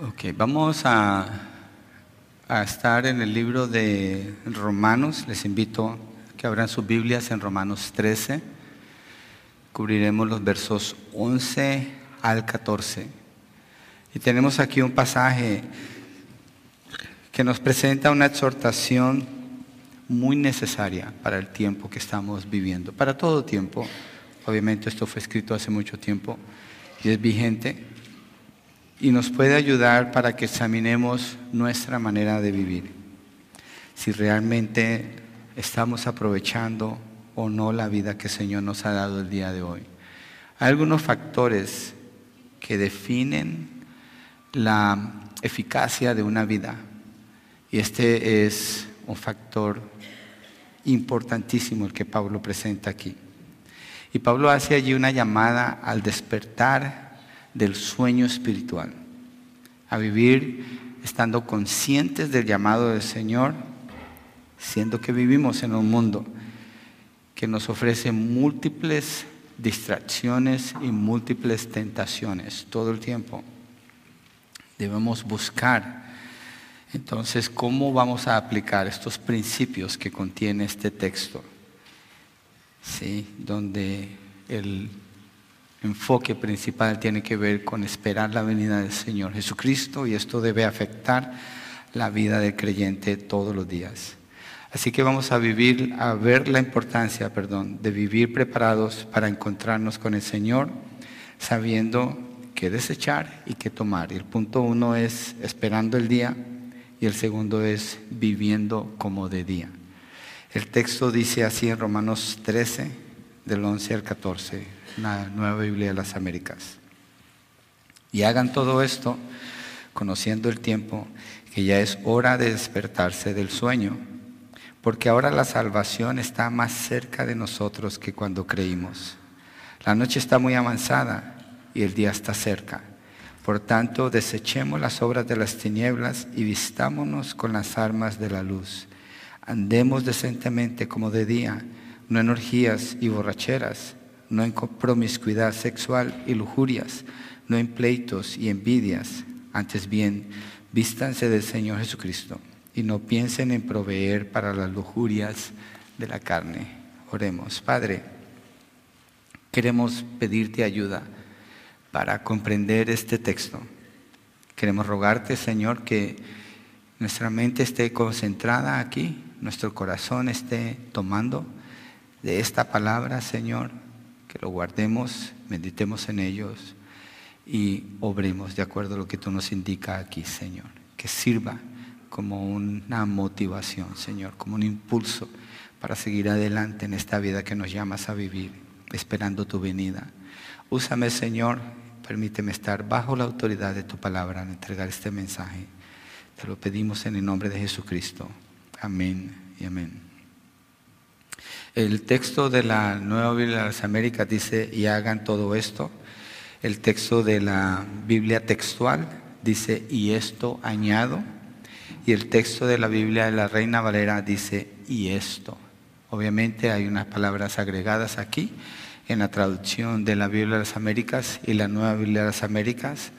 Ok, vamos a, a estar en el libro de Romanos. Les invito a que abran sus Biblias en Romanos 13. Cubriremos los versos 11 al 14. Y tenemos aquí un pasaje que nos presenta una exhortación muy necesaria para el tiempo que estamos viviendo, para todo tiempo. Obviamente esto fue escrito hace mucho tiempo y es vigente y nos puede ayudar para que examinemos nuestra manera de vivir. Si realmente estamos aprovechando o no la vida que el Señor nos ha dado el día de hoy. Hay algunos factores que definen la eficacia de una vida y este es un factor importantísimo el que Pablo presenta aquí. Y Pablo hace allí una llamada al despertar del sueño espiritual, a vivir estando conscientes del llamado del Señor, siendo que vivimos en un mundo que nos ofrece múltiples distracciones y múltiples tentaciones todo el tiempo. Debemos buscar entonces cómo vamos a aplicar estos principios que contiene este texto. ¿sí? donde el enfoque principal tiene que ver con esperar la venida del Señor Jesucristo y esto debe afectar la vida del creyente todos los días. Así que vamos a vivir, a ver la importancia, perdón, de vivir preparados para encontrarnos con el Señor, sabiendo qué desechar y qué tomar. Y el punto uno es esperando el día y el segundo es viviendo como de día. El texto dice así en Romanos 13, del 11 al 14, la nueva Biblia de las Américas. Y hagan todo esto conociendo el tiempo, que ya es hora de despertarse del sueño, porque ahora la salvación está más cerca de nosotros que cuando creímos. La noche está muy avanzada y el día está cerca. Por tanto, desechemos las obras de las tinieblas y vistámonos con las armas de la luz. Andemos decentemente como de día, no en orgías y borracheras, no en promiscuidad sexual y lujurias, no en pleitos y envidias. Antes bien, vístanse del Señor Jesucristo y no piensen en proveer para las lujurias de la carne. Oremos. Padre, queremos pedirte ayuda para comprender este texto. Queremos rogarte, Señor, que nuestra mente esté concentrada aquí nuestro corazón esté tomando de esta palabra, Señor, lo guardemos, meditemos en ellos y obremos de acuerdo a lo que tú nos indica aquí, Señor. Que sirva como una motivación, Señor, como un impulso para seguir adelante en esta vida que nos llamas a vivir, esperando tu venida. Úsame, Señor, permíteme estar bajo la autoridad de tu palabra al entregar este mensaje. Te lo pedimos en el nombre de Jesucristo. Amén y amén. El texto de la Nueva Biblia de las Américas dice, y hagan todo esto. El texto de la Biblia textual dice, y esto añado. Y el texto de la Biblia de la Reina Valera dice, y esto. Obviamente hay unas palabras agregadas aquí en la traducción de la Biblia de las Américas y la Nueva Biblia de las Américas.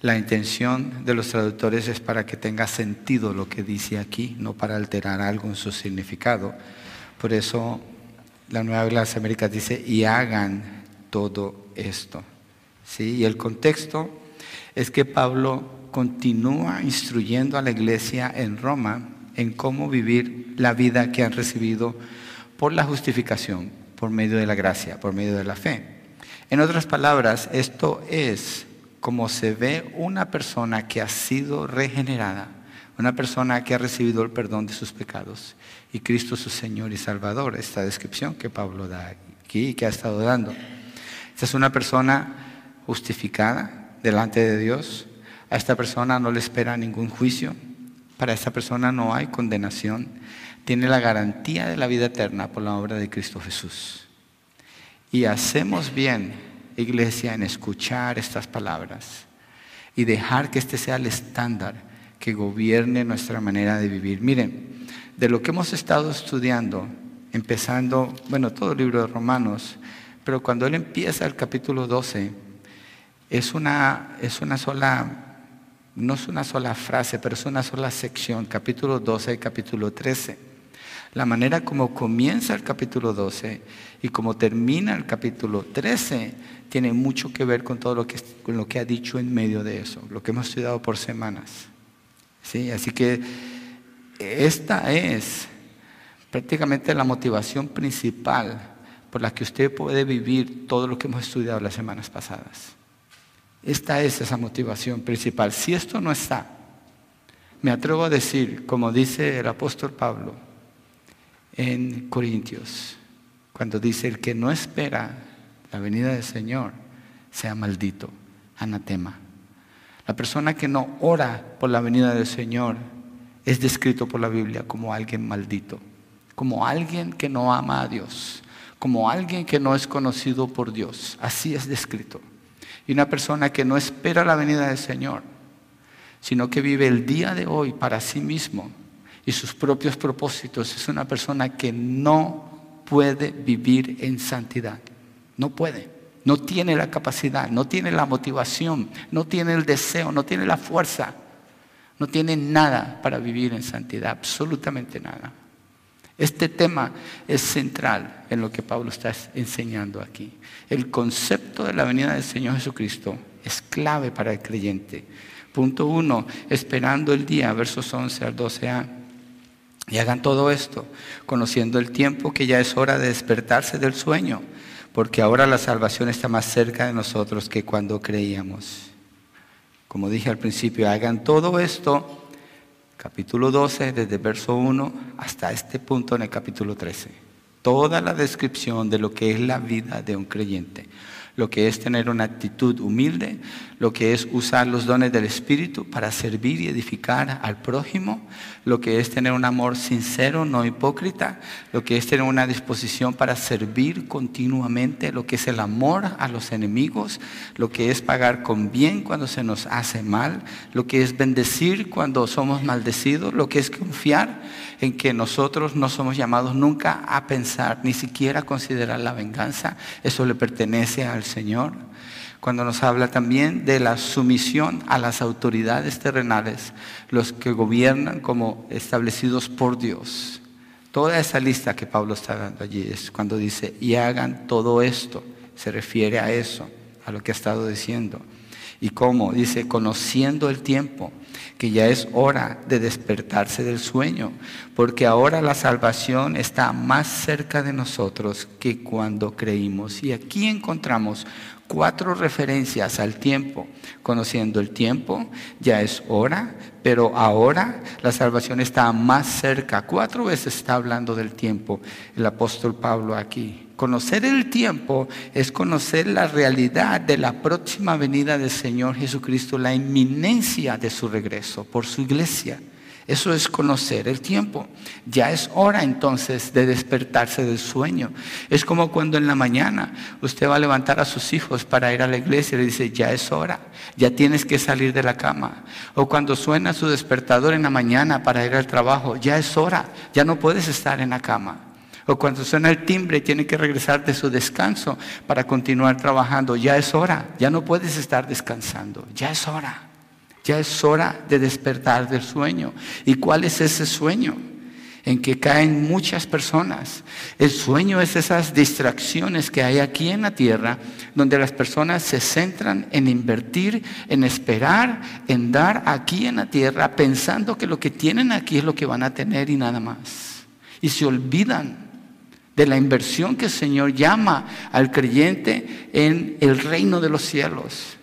La intención de los traductores es para que tenga sentido lo que dice aquí, no para alterar algo en su significado. Por eso la Nueva de las Américas dice, y hagan todo esto. ¿Sí? Y el contexto es que Pablo continúa instruyendo a la iglesia en Roma en cómo vivir la vida que han recibido por la justificación, por medio de la gracia, por medio de la fe. En otras palabras, esto es como se ve una persona que ha sido regenerada, una persona que ha recibido el perdón de sus pecados y Cristo su Señor y Salvador, esta descripción que Pablo da aquí y que ha estado dando. Esta es una persona justificada delante de Dios. A esta persona no le espera ningún juicio. Para esta persona no hay condenación. Tiene la garantía de la vida eterna por la obra de Cristo Jesús. Y hacemos bien iglesia, en escuchar estas palabras y dejar que este sea el estándar que gobierne nuestra manera de vivir. Miren, de lo que hemos estado estudiando, empezando, bueno, todo el libro de Romanos, pero cuando él empieza el capítulo 12, es una, es una sola No es una sola frase, pero es una sola sección, capítulo 12 y capítulo 13. La manera como comienza el capítulo 12 y como termina el capítulo 13 tiene mucho que ver con todo lo que, con lo que ha dicho en medio de eso, lo que hemos estudiado por semanas. ¿Sí? Así que esta es prácticamente la motivación principal por la que usted puede vivir todo lo que hemos estudiado las semanas pasadas. Esta es esa motivación principal. Si esto no está, me atrevo a decir, como dice el apóstol Pablo en Corintios, cuando dice, el que no espera la venida del Señor, sea maldito, anatema. La persona que no ora por la venida del Señor es descrito por la Biblia como alguien maldito, como alguien que no ama a Dios, como alguien que no es conocido por Dios. Así es descrito. Y una persona que no espera la venida del Señor, sino que vive el día de hoy para sí mismo y sus propios propósitos, es una persona que no puede vivir en santidad. No puede. No tiene la capacidad, no tiene la motivación, no tiene el deseo, no tiene la fuerza, no tiene nada para vivir en santidad, absolutamente nada. Este tema es central en lo que Pablo está enseñando aquí. El concepto de la venida del Señor Jesucristo es clave para el creyente. Punto uno, esperando el día, versos 11 al 12a. Y hagan todo esto, conociendo el tiempo que ya es hora de despertarse del sueño, porque ahora la salvación está más cerca de nosotros que cuando creíamos. Como dije al principio, hagan todo esto capítulo 12, desde verso 1 hasta este punto en el capítulo 13. Toda la descripción de lo que es la vida de un creyente lo que es tener una actitud humilde, lo que es usar los dones del Espíritu para servir y edificar al prójimo, lo que es tener un amor sincero, no hipócrita, lo que es tener una disposición para servir continuamente, lo que es el amor a los enemigos, lo que es pagar con bien cuando se nos hace mal, lo que es bendecir cuando somos maldecidos, lo que es confiar en que nosotros no somos llamados nunca a pensar, ni siquiera a considerar la venganza, eso le pertenece al Señor. Cuando nos habla también de la sumisión a las autoridades terrenales, los que gobiernan como establecidos por Dios. Toda esa lista que Pablo está dando allí es cuando dice, y hagan todo esto, se refiere a eso, a lo que ha estado diciendo. ¿Y cómo? Dice, conociendo el tiempo, que ya es hora de despertarse del sueño, porque ahora la salvación está más cerca de nosotros que cuando creímos. Y aquí encontramos cuatro referencias al tiempo. Conociendo el tiempo, ya es hora, pero ahora la salvación está más cerca. Cuatro veces está hablando del tiempo el apóstol Pablo aquí. Conocer el tiempo es conocer la realidad de la próxima venida del Señor Jesucristo, la inminencia de su regreso por su iglesia. Eso es conocer el tiempo. Ya es hora entonces de despertarse del sueño. Es como cuando en la mañana usted va a levantar a sus hijos para ir a la iglesia y le dice, ya es hora, ya tienes que salir de la cama. O cuando suena su despertador en la mañana para ir al trabajo, ya es hora, ya no puedes estar en la cama. O cuando suena el timbre tiene que regresar de su descanso para continuar trabajando. Ya es hora, ya no puedes estar descansando, ya es hora. Ya es hora de despertar del sueño. ¿Y cuál es ese sueño? En que caen muchas personas. El sueño es esas distracciones que hay aquí en la tierra, donde las personas se centran en invertir, en esperar, en dar aquí en la tierra, pensando que lo que tienen aquí es lo que van a tener y nada más. Y se olvidan de la inversión que el Señor llama al creyente en el reino de los cielos,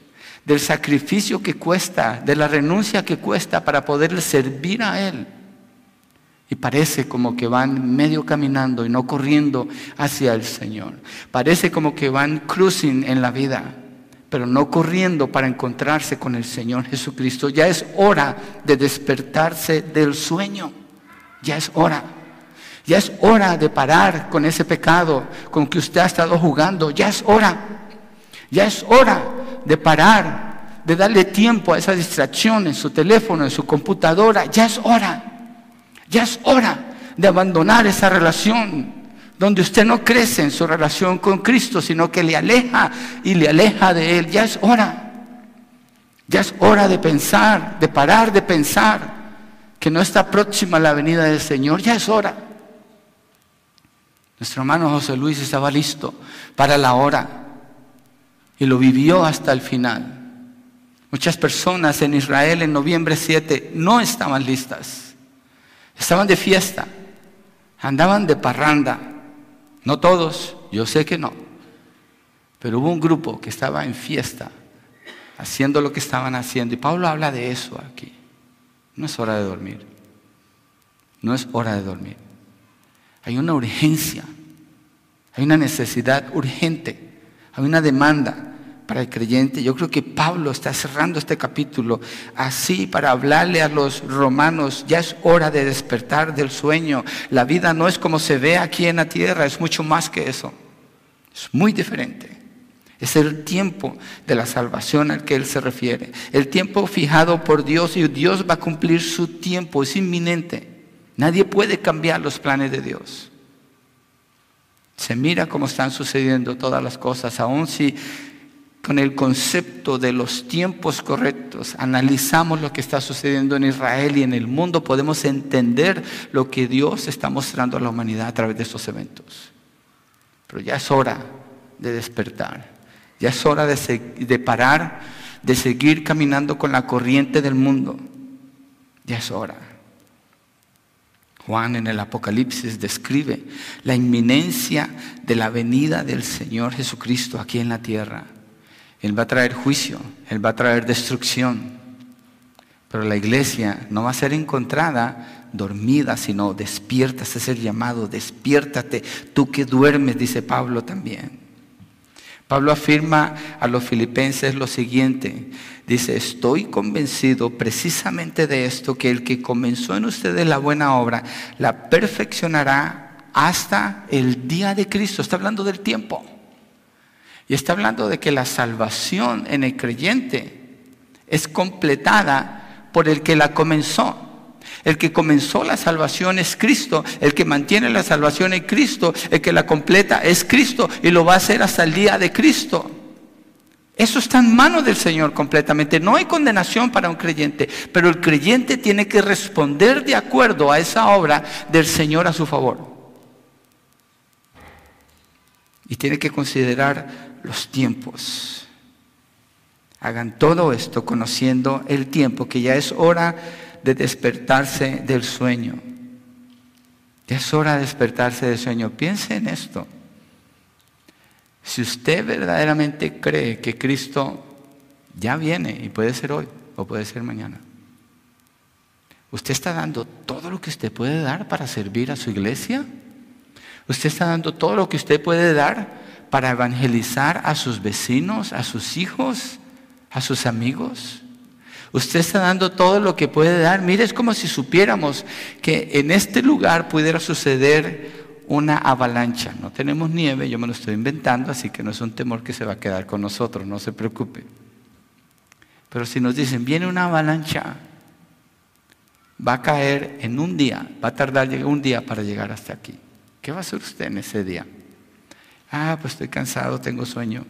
del sacrificio que cuesta, de la renuncia que cuesta para poderle servir a Él. Y parece como que van medio caminando y no corriendo hacia el Señor. Parece como que van cruising en la vida, pero no corriendo para encontrarse con el Señor Jesucristo. Ya es hora de despertarse del sueño. Ya es hora. Ya es hora de parar con ese pecado con que usted ha estado jugando. Ya es hora. Ya es hora de parar, de darle tiempo a esa distracción en su teléfono, en su computadora. Ya es hora. Ya es hora de abandonar esa relación donde usted no crece en su relación con Cristo, sino que le aleja y le aleja de Él. Ya es hora. Ya es hora de pensar, de parar de pensar que no está próxima la venida del Señor. Ya es hora. Nuestro hermano José Luis estaba listo para la hora y lo vivió hasta el final. Muchas personas en Israel en noviembre 7 no estaban listas. Estaban de fiesta, andaban de parranda. No todos, yo sé que no. Pero hubo un grupo que estaba en fiesta, haciendo lo que estaban haciendo. Y Pablo habla de eso aquí. No es hora de dormir. No es hora de dormir. Hay una urgencia. Hay una necesidad urgente. Hay una demanda para el creyente. Yo creo que Pablo está cerrando este capítulo así para hablarle a los romanos, ya es hora de despertar del sueño. La vida no es como se ve aquí en la tierra, es mucho más que eso. Es muy diferente. Es el tiempo de la salvación al que Él se refiere. El tiempo fijado por Dios y Dios va a cumplir su tiempo, es inminente. Nadie puede cambiar los planes de Dios. Se mira cómo están sucediendo todas las cosas, aun si con el concepto de los tiempos correctos, analizamos lo que está sucediendo en Israel y en el mundo, podemos entender lo que Dios está mostrando a la humanidad a través de estos eventos. Pero ya es hora de despertar, ya es hora de, parar, de seguir caminando con la corriente del mundo. Ya es hora. Juan en el Apocalipsis describe la inminencia de la venida del Señor Jesucristo aquí en la tierra. Él va a traer juicio, Él va a traer destrucción. Pero la iglesia no va a ser encontrada dormida, sino despierta. Es el llamado, despiértate, tú que duermes, dice Pablo también. Pablo afirma a los filipenses lo siguiente. Dice, estoy convencido precisamente de esto, que el que comenzó en ustedes la buena obra, la perfeccionará hasta el día de Cristo. Está hablando del tiempo. Y está hablando de que la salvación en el creyente es completada por el que la comenzó. El que comenzó la salvación es Cristo, el que mantiene la salvación es Cristo, el que la completa es Cristo y lo va a hacer hasta el día de Cristo. Eso está en manos del Señor completamente. No hay condenación para un creyente, pero el creyente tiene que responder de acuerdo a esa obra del Señor a su favor. Y tiene que considerar los tiempos. Hagan todo esto conociendo el tiempo, que ya es hora de despertarse del sueño. Ya es hora de despertarse del sueño. Piense en esto. Si usted verdaderamente cree que Cristo ya viene, y puede ser hoy o puede ser mañana, ¿usted está dando todo lo que usted puede dar para servir a su iglesia? ¿Usted está dando todo lo que usted puede dar para evangelizar a sus vecinos, a sus hijos, a sus amigos. Usted está dando todo lo que puede dar. Mire, es como si supiéramos que en este lugar pudiera suceder una avalancha. No tenemos nieve, yo me lo estoy inventando, así que no es un temor que se va a quedar con nosotros, no se preocupe. Pero si nos dicen, viene una avalancha, va a caer en un día, va a tardar un día para llegar hasta aquí. ¿Qué va a hacer usted en ese día? Ah, pues estoy cansado, tengo sueño.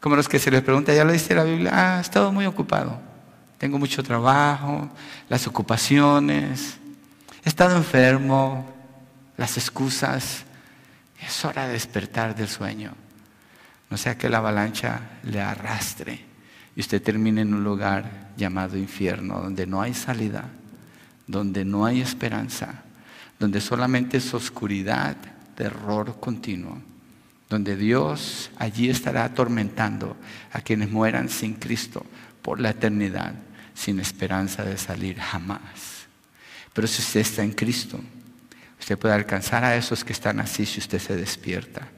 Como los que se les pregunta, ¿ya lo dice la Biblia? Ah, he estado muy ocupado. Tengo mucho trabajo, las ocupaciones, he estado enfermo, las excusas. Es hora de despertar del sueño. No sea que la avalancha le arrastre y usted termine en un lugar llamado infierno, donde no hay salida, donde no hay esperanza, donde solamente es oscuridad, terror continuo donde Dios allí estará atormentando a quienes mueran sin Cristo por la eternidad, sin esperanza de salir jamás. Pero si usted está en Cristo, usted puede alcanzar a esos que están así si usted se despierta.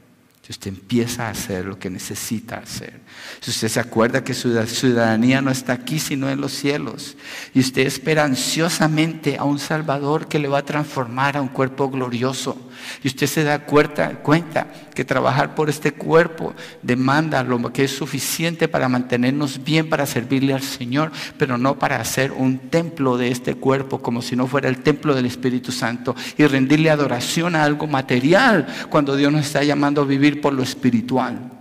Si usted empieza a hacer lo que necesita hacer. Si usted se acuerda que su ciudadanía no está aquí sino en los cielos. Y usted espera ansiosamente a un Salvador que le va a transformar a un cuerpo glorioso. Y usted se da cuenta, que trabajar por este cuerpo demanda lo que es suficiente para mantenernos bien, para servirle al Señor, pero no para hacer un templo de este cuerpo como si no fuera el templo del Espíritu Santo y rendirle adoración a algo material cuando Dios nos está llamando a vivir por lo espiritual.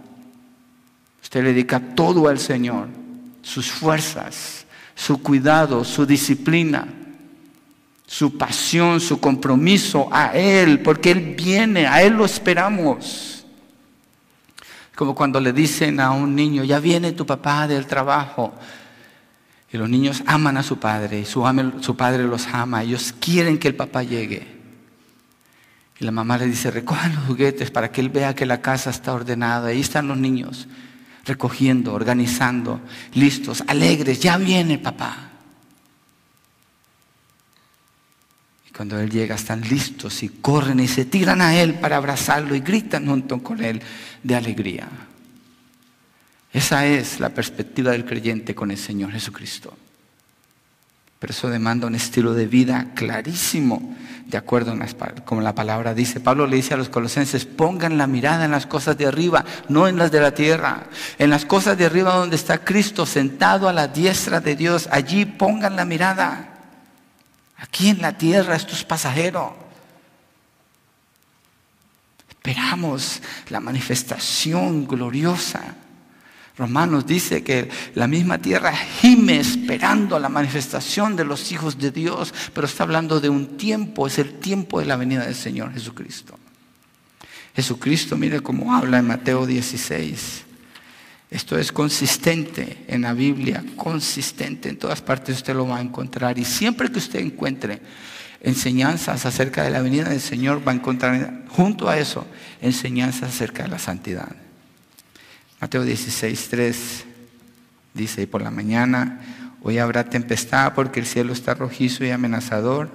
Usted le dedica todo al Señor sus fuerzas, su cuidado, su disciplina, su pasión, su compromiso a Él, porque Él viene, a Él lo esperamos. Como cuando le dicen a un niño, ya viene tu papá del trabajo. Y los niños aman a su padre y su, padre los ama. Ellos quieren que el papá llegue. Y la mamá le dice, recojan los juguetes para que él vea que la casa está ordenada. Ahí están los niños recogiendo, organizando, listos, alegres. Ya viene papá. Cuando él llega están listos y corren y se tiran a él para abrazarlo y gritan junto con él de alegría. Esa es la perspectiva del creyente con el Señor Jesucristo. Pero eso demanda un estilo de vida clarísimo, de acuerdo con como la palabra dice. Pablo le dice a los colosenses, pongan la mirada en las cosas de arriba, no en las de la tierra. En las cosas de arriba donde está Cristo sentado a la diestra de Dios, allí pongan la mirada. Aquí en la tierra esto es pasajero. Esperamos la manifestación gloriosa Romanos dice que la misma tierra gime esperando la manifestación de los hijos de Dios, pero está hablando de un tiempo, es el tiempo de la venida del Señor Jesucristo. Jesucristo, mire cómo habla en Mateo 16. Esto es consistente en la Biblia, consistente en todas partes usted lo va a encontrar. Y siempre que usted encuentre enseñanzas acerca de la venida del Señor, va a encontrar junto a eso enseñanzas acerca de la santidad. Mateo 16, 3 dice, y por la mañana hoy habrá tempestad porque el cielo está rojizo y amenazador.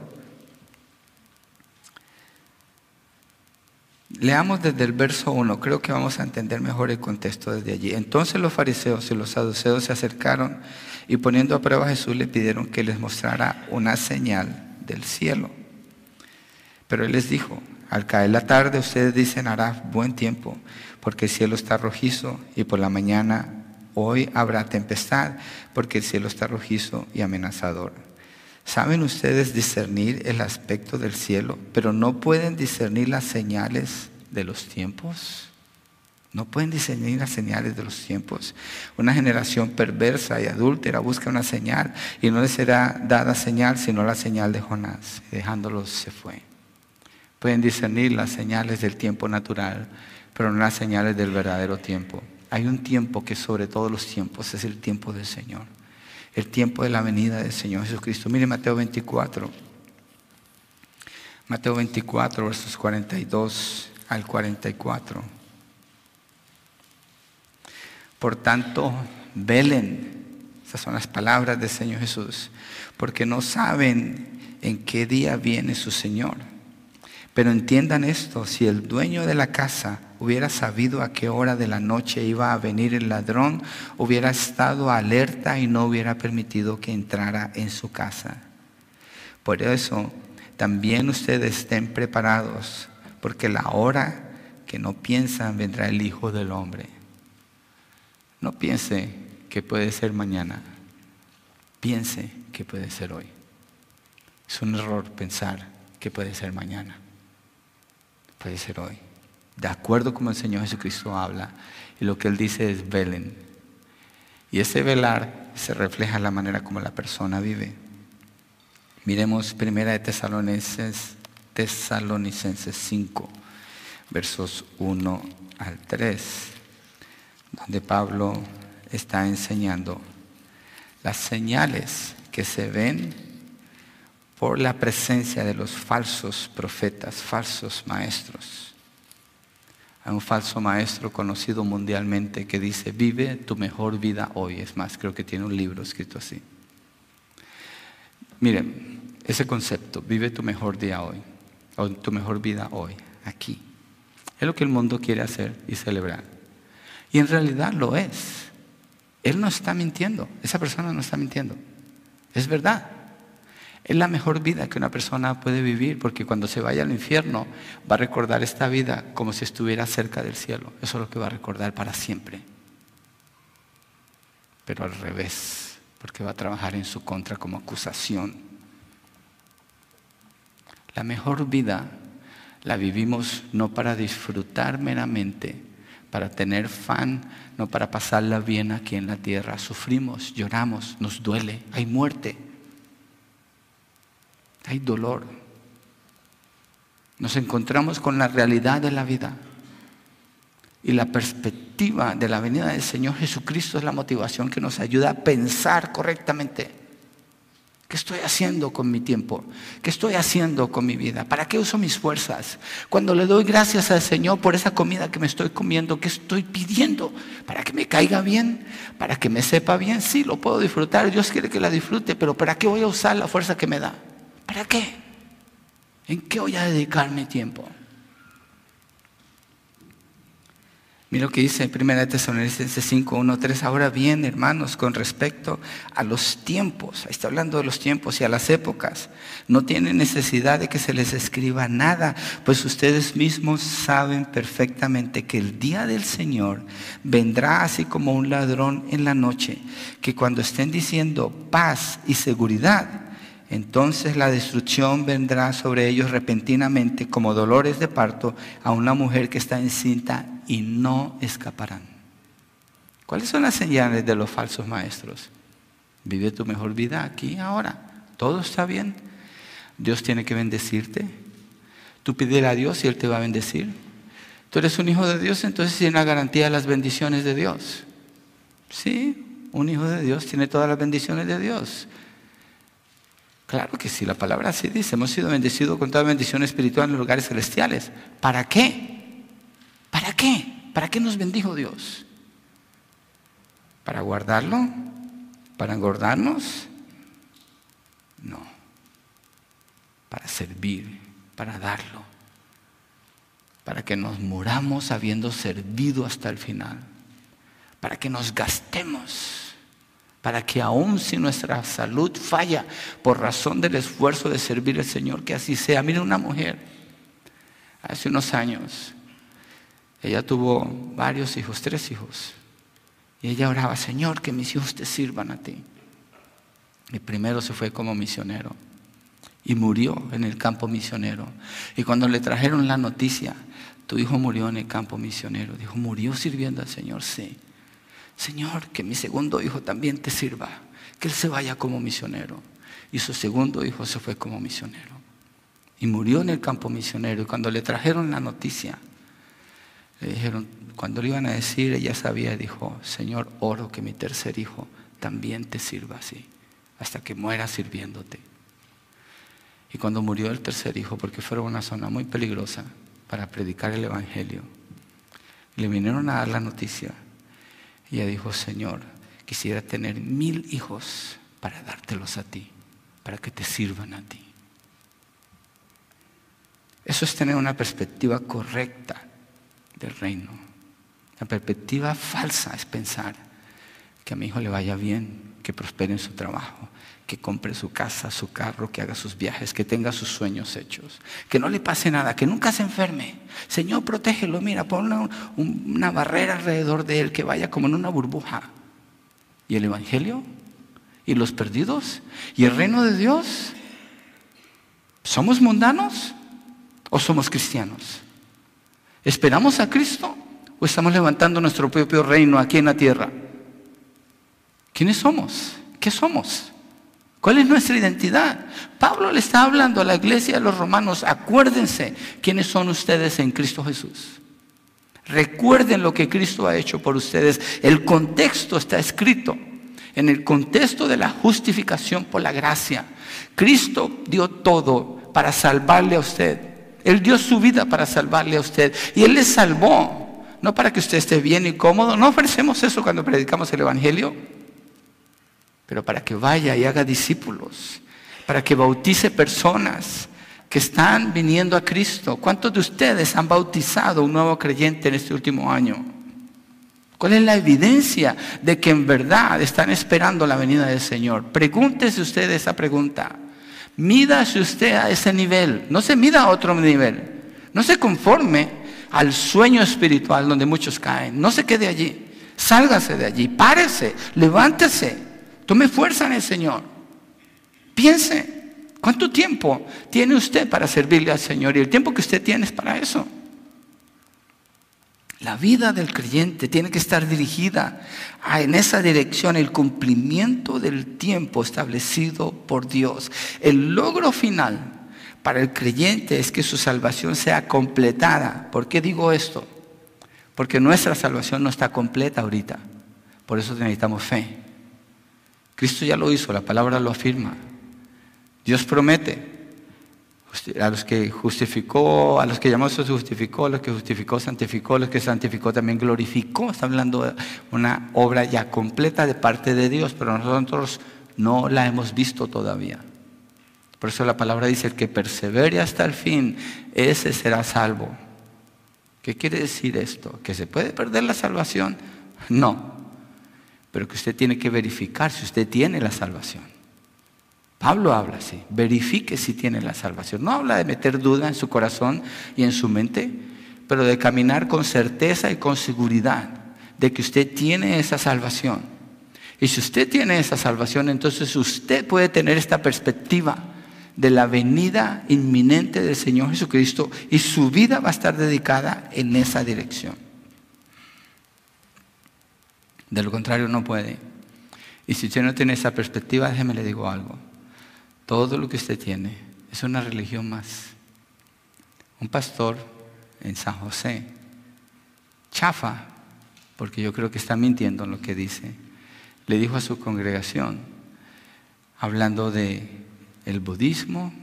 Leamos desde el verso 1, creo que vamos a entender mejor el contexto desde allí. Entonces los fariseos y los saduceos se acercaron y poniendo a prueba a Jesús le pidieron que les mostrara una señal del cielo. Pero él les dijo, al caer la tarde ustedes dicen hará buen tiempo porque el cielo está rojizo y por la mañana hoy habrá tempestad, porque el cielo está rojizo y amenazador. ¿Saben ustedes discernir el aspecto del cielo, pero no pueden discernir las señales de los tiempos? No pueden discernir las señales de los tiempos. Una generación perversa y adúltera busca una señal y no le será dada señal sino la señal de Jonás. dejándolos se fue. Pueden discernir las señales del tiempo natural, pero no las señales del verdadero tiempo. Hay un tiempo que sobre todos los tiempos es el tiempo del Señor, el tiempo de la venida del Señor Jesucristo. Mire Mateo 24, Mateo 24, versos 42 al 44. Por tanto, velen, esas son las palabras del Señor Jesús, porque no saben en qué día viene su Señor. Pero entiendan esto, si el dueño de la casa hubiera sabido a qué hora de la noche iba a venir el ladrón, hubiera estado alerta y no hubiera permitido que entrara en su casa. Por eso, también ustedes estén preparados, porque la hora que no piensan vendrá el Hijo del Hombre. No piense que puede ser mañana, piense que puede ser hoy. Es un error pensar que puede ser mañana, puede ser hoy de acuerdo como el Señor Jesucristo habla. Y lo que Él dice es velen. Y ese velar se refleja en la manera como la persona vive. Miremos primera de Tesalonicenses, Tesalonicenses 5, versos 1 al 3, donde Pablo está enseñando las señales que se ven por la presencia de los falsos profetas, falsos maestros a un falso maestro conocido mundialmente que dice, vive tu mejor vida hoy. Es más, creo que tiene un libro escrito así. Miren, ese concepto, vive tu mejor día hoy, o tu mejor vida hoy, aquí. Es lo que el mundo quiere hacer y celebrar. Y en realidad lo es. Él no está mintiendo, esa persona no está mintiendo. Es verdad. Es la mejor vida que una persona puede vivir porque cuando se vaya al infierno va a recordar esta vida como si estuviera cerca del cielo. Eso es lo que va a recordar para siempre. Pero al revés, porque va a trabajar en su contra como acusación. La mejor vida la vivimos no para disfrutar meramente, para tener fan, no para pasarla bien aquí en la tierra. Sufrimos, lloramos, nos duele, hay muerte, hay dolor. Nos encontramos con la realidad de la vida. Y la perspectiva de la venida del Señor Jesucristo es la motivación que nos ayuda a pensar correctamente. ¿Qué estoy haciendo con mi tiempo? ¿Qué estoy haciendo con mi vida? ¿Para qué uso mis fuerzas? Cuando le doy gracias al Señor por esa comida que me estoy comiendo, ¿qué estoy pidiendo? ¿Para que me caiga bien? ¿Para que me sepa bien? Sí, lo puedo disfrutar. Dios quiere que la disfrute, pero ¿para qué voy a usar la fuerza que me da? ¿Para qué? ¿En qué voy a dedicar mi tiempo? Mira lo que dice 1 Tesalonicenses 5, 1, 3. Ahora bien, hermanos, con respecto a los tiempos, está hablando de los tiempos y a las épocas, no tienen necesidad de que se les escriba nada, pues ustedes mismos saben perfectamente que el día del Señor vendrá así como un ladrón en la noche, que cuando estén diciendo paz y seguridad, entonces la destrucción vendrá sobre ellos repentinamente como dolores de parto a una mujer que está encinta y no escaparán. ¿Cuáles son las señales de los falsos maestros? Vive tu mejor vida aquí, ahora. Todo está bien. Dios tiene que bendecirte. Tú pídele a Dios y Él te va a bendecir. Tú eres un hijo de Dios, entonces tiene una garantía de las bendiciones de Dios. Sí, un hijo de Dios tiene todas las bendiciones de Dios. Claro que sí, la palabra así dice, hemos sido bendecidos con toda bendición espiritual en los lugares celestiales. ¿Para qué? ¿Para qué? ¿Para qué nos bendijo Dios? ¿Para guardarlo? ¿Para engordarnos? No. Para servir, para darlo. Para que nos muramos habiendo servido hasta el final. Para que nos gastemos para que aun si nuestra salud falla por razón del esfuerzo de servir al Señor, que así sea. Mire una mujer, hace unos años, ella tuvo varios hijos, tres hijos, y ella oraba, Señor, que mis hijos te sirvan a ti. Y primero se fue como misionero y murió en el campo misionero. Y cuando le trajeron la noticia, tu hijo murió en el campo misionero, dijo, murió sirviendo al Señor, sí. Señor, que mi segundo hijo también te sirva, que él se vaya como misionero. Y su segundo hijo se fue como misionero. Y murió en el campo misionero. Y cuando le trajeron la noticia, le dijeron, cuando le iban a decir, ella sabía, dijo, Señor, oro que mi tercer hijo también te sirva así, hasta que muera sirviéndote. Y cuando murió el tercer hijo, porque fue una zona muy peligrosa para predicar el Evangelio, le vinieron a dar la noticia y ella dijo, Señor, quisiera tener mil hijos para dártelos a ti, para que te sirvan a ti. Eso es tener una perspectiva correcta del reino. La perspectiva falsa es pensar que a mi hijo le vaya bien, que prospere en su trabajo, que compre su casa, su carro, que haga sus viajes, que tenga sus sueños hechos, que no le pase nada, que nunca se enferme. Señor, protégelo, mira, pon una, una barrera alrededor de él, que vaya como en una burbuja. ¿Y el Evangelio? ¿Y los perdidos? ¿Y el reino de Dios? ¿Somos mundanos o somos cristianos? ¿Esperamos a Cristo o estamos levantando nuestro propio reino aquí en la tierra? ¿Quiénes somos? ¿Qué somos? ¿Cuál es nuestra identidad? Pablo le está hablando a la iglesia de los romanos, acuérdense quiénes son ustedes en Cristo Jesús. Recuerden lo que Cristo ha hecho por ustedes. El contexto está escrito en el contexto de la justificación por la gracia. Cristo dio todo para salvarle a usted. Él dio su vida para salvarle a usted. Y Él le salvó, no para que usted esté bien y cómodo. No ofrecemos eso cuando predicamos el Evangelio pero para que vaya y haga discípulos, para que bautice personas que están viniendo a Cristo. ¿Cuántos de ustedes han bautizado un nuevo creyente en este último año? ¿Cuál es la evidencia de que en verdad están esperando la venida del Señor? Pregúntese usted esa pregunta. Mídase usted a ese nivel, no se mida a otro nivel. No se conforme al sueño espiritual donde muchos caen. No se quede allí. Sálgase de allí, párese, levántese. Tome fuerza en el Señor. Piense, ¿cuánto tiempo tiene usted para servirle al Señor? Y el tiempo que usted tiene es para eso. La vida del creyente tiene que estar dirigida en esa dirección, el cumplimiento del tiempo establecido por Dios. El logro final para el creyente es que su salvación sea completada. ¿Por qué digo esto? Porque nuestra salvación no está completa ahorita. Por eso necesitamos fe. Cristo ya lo hizo, la palabra lo afirma. Dios promete. A los que justificó, a los que llamó se justificó, a los que justificó santificó, a los que santificó también glorificó. Está hablando de una obra ya completa de parte de Dios, pero nosotros no la hemos visto todavía. Por eso la palabra dice, el que persevere hasta el fin, ese será salvo. ¿Qué quiere decir esto? ¿Que se puede perder la salvación? No. Pero que usted tiene que verificar si usted tiene la salvación. Pablo habla así, verifique si tiene la salvación. No habla de meter duda en su corazón y en su mente, pero de caminar con certeza y con seguridad de que usted tiene esa salvación. Y si usted tiene esa salvación, entonces usted puede tener esta perspectiva de la venida inminente del Señor Jesucristo y su vida va a estar dedicada en esa dirección. De lo contrario no puede. Y si usted no tiene esa perspectiva, déjeme le digo algo. Todo lo que usted tiene es una religión más. Un pastor en San José, chafa, porque yo creo que está mintiendo en lo que dice, le dijo a su congregación, hablando de el budismo,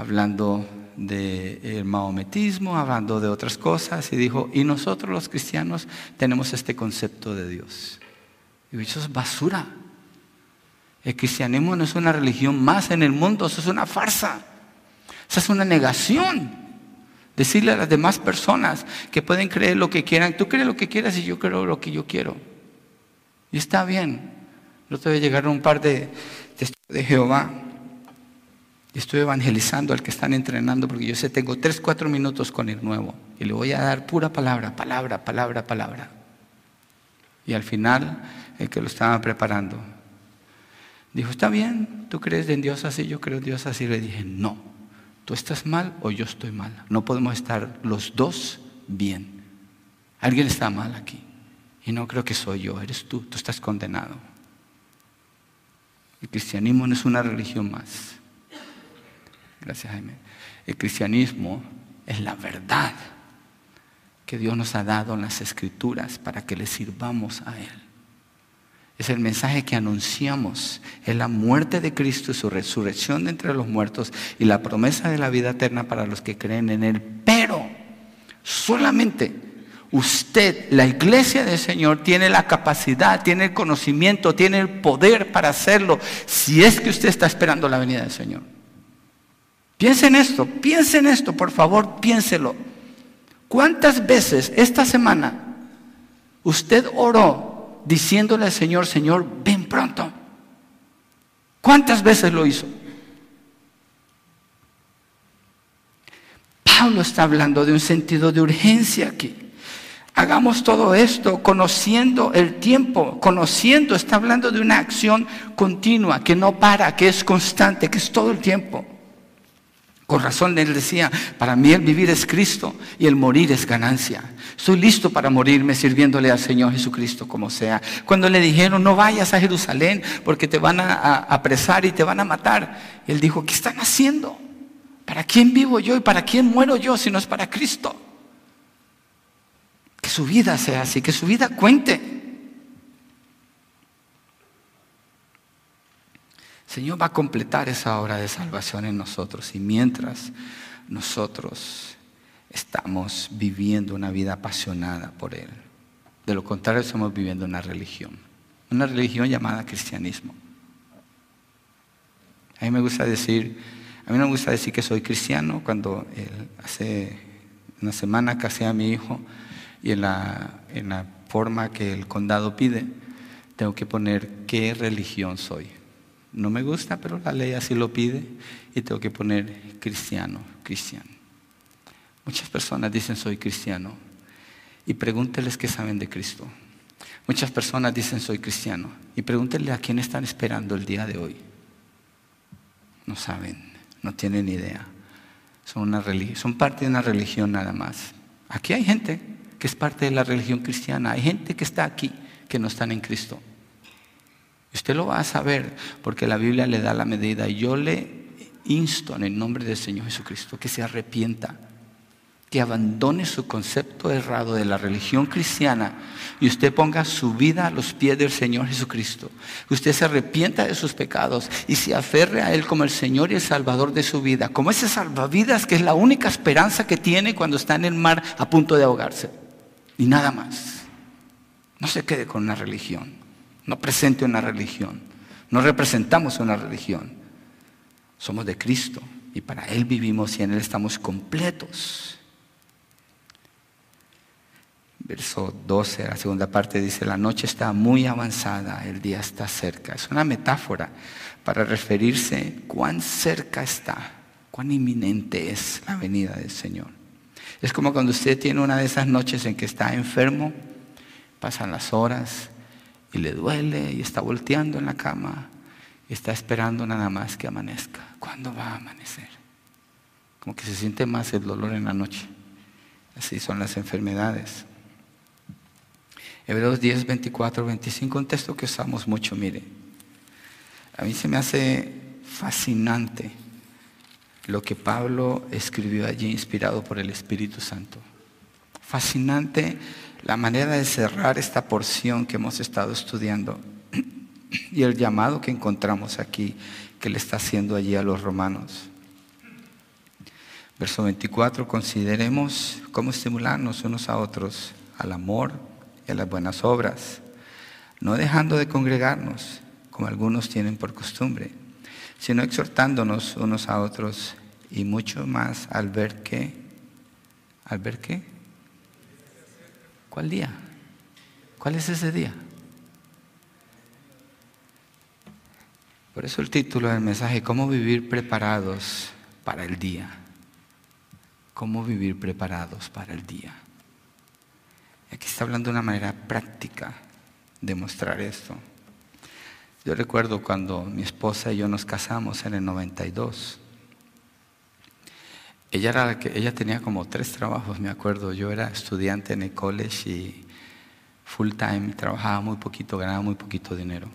hablando del maometismo, hablando de otras cosas, y dijo, y nosotros los cristianos tenemos este concepto de Dios. Y eso es basura. El cristianismo no es una religión más en el mundo, eso es una farsa. Eso es una negación. Decirle a las demás personas que pueden creer lo que quieran, tú crees lo que quieras y yo creo lo que yo quiero. Y está bien. No te un par de de Jehová Estoy evangelizando al que están entrenando porque yo sé, tengo tres, cuatro minutos con el nuevo y le voy a dar pura palabra, palabra, palabra, palabra. Y al final, el que lo estaba preparando, dijo, está bien, tú crees en Dios así, yo creo en Dios así. Le dije, no, tú estás mal o yo estoy mal. No podemos estar los dos bien. Alguien está mal aquí. Y no creo que soy yo, eres tú, tú estás condenado. El cristianismo no es una religión más. Gracias, Jaime. El cristianismo es la verdad que Dios nos ha dado en las escrituras para que le sirvamos a Él. Es el mensaje que anunciamos, es la muerte de Cristo y su resurrección de entre los muertos y la promesa de la vida eterna para los que creen en Él. Pero solamente usted, la iglesia del Señor, tiene la capacidad, tiene el conocimiento, tiene el poder para hacerlo si es que usted está esperando la venida del Señor. Piensen esto, piensen esto, por favor, piénselo. ¿Cuántas veces esta semana usted oró diciéndole al Señor, Señor, ven pronto? ¿Cuántas veces lo hizo? Pablo está hablando de un sentido de urgencia aquí. Hagamos todo esto conociendo el tiempo, conociendo, está hablando de una acción continua, que no para, que es constante, que es todo el tiempo. Con razón él decía, para mí el vivir es Cristo y el morir es ganancia. Estoy listo para morirme sirviéndole al Señor Jesucristo como sea. Cuando le dijeron, no vayas a Jerusalén porque te van a, apresar y te van a matar, él dijo, ¿qué están haciendo? ¿Para quién vivo yo y para quién muero yo si no es para Cristo? Que su vida sea así, que su vida cuente. Señor va a completar esa obra de salvación en nosotros. Y mientras nosotros estamos viviendo una vida apasionada por Él, de lo contrario estamos viviendo una religión, una religión llamada cristianismo. A mí me gusta decir, a mí no me gusta decir que soy cristiano cuando hace una semana casé a mi hijo y en la, en la forma que el condado pide, tengo que poner qué religión soy. No me gusta, pero la ley así lo pide y tengo que poner cristiano, cristiano. Muchas personas dicen soy cristiano y pregúnteles qué saben de Cristo. Muchas personas dicen soy cristiano y pregúntenle a quién están esperando el día de hoy. No saben, no tienen idea. Son, una son parte de una religión nada más. Aquí hay gente que es parte de la religión cristiana. Hay gente que está aquí que no están en Cristo. Usted lo va a saber porque la Biblia le da la medida. Yo le insto en el nombre del Señor Jesucristo que se arrepienta que abandone su concepto errado de la religión cristiana y usted ponga su vida a los pies del Señor Jesucristo. Usted se arrepienta de sus pecados y se aferre a Él como el Señor y el Salvador de su vida, como ese salvavidas que es la única esperanza que tiene cuando está en el mar a punto de ahogarse. Y nada más. No se quede con una religión. No presente una religión. No representamos una religión. Somos de Cristo y para Él vivimos y en Él estamos completos. Verso 12, la segunda parte dice, la noche está muy avanzada, el día está cerca. Es una metáfora para referirse cuán cerca está, cuán inminente es la venida del Señor. Es como cuando usted tiene una de esas noches en que está enfermo, pasan las horas y le duele y está volteando en la cama y está esperando nada más que amanezca. ¿Cuándo va a amanecer? Como que se siente más el dolor en la noche. Así son las enfermedades. Hebreos 10, 24, 25, un texto que usamos mucho, mire. A mí se me hace fascinante lo que Pablo escribió allí inspirado por el Espíritu Santo. Fascinante la manera de cerrar esta porción que hemos estado estudiando y el llamado que encontramos aquí que le está haciendo allí a los romanos. Verso 24, consideremos cómo estimularnos unos a otros al amor a las buenas obras, no dejando de congregarnos, como algunos tienen por costumbre, sino exhortándonos unos a otros y mucho más al ver que, al ver qué, ¿cuál día? ¿Cuál es ese día? Por eso el título del mensaje, ¿cómo vivir preparados para el día? ¿Cómo vivir preparados para el día? Aquí está hablando de una manera práctica de mostrar esto. Yo recuerdo cuando mi esposa y yo nos casamos en el 92. Ella, era que, ella tenía como tres trabajos, me acuerdo. Yo era estudiante en el college y full time, trabajaba muy poquito, ganaba muy poquito dinero.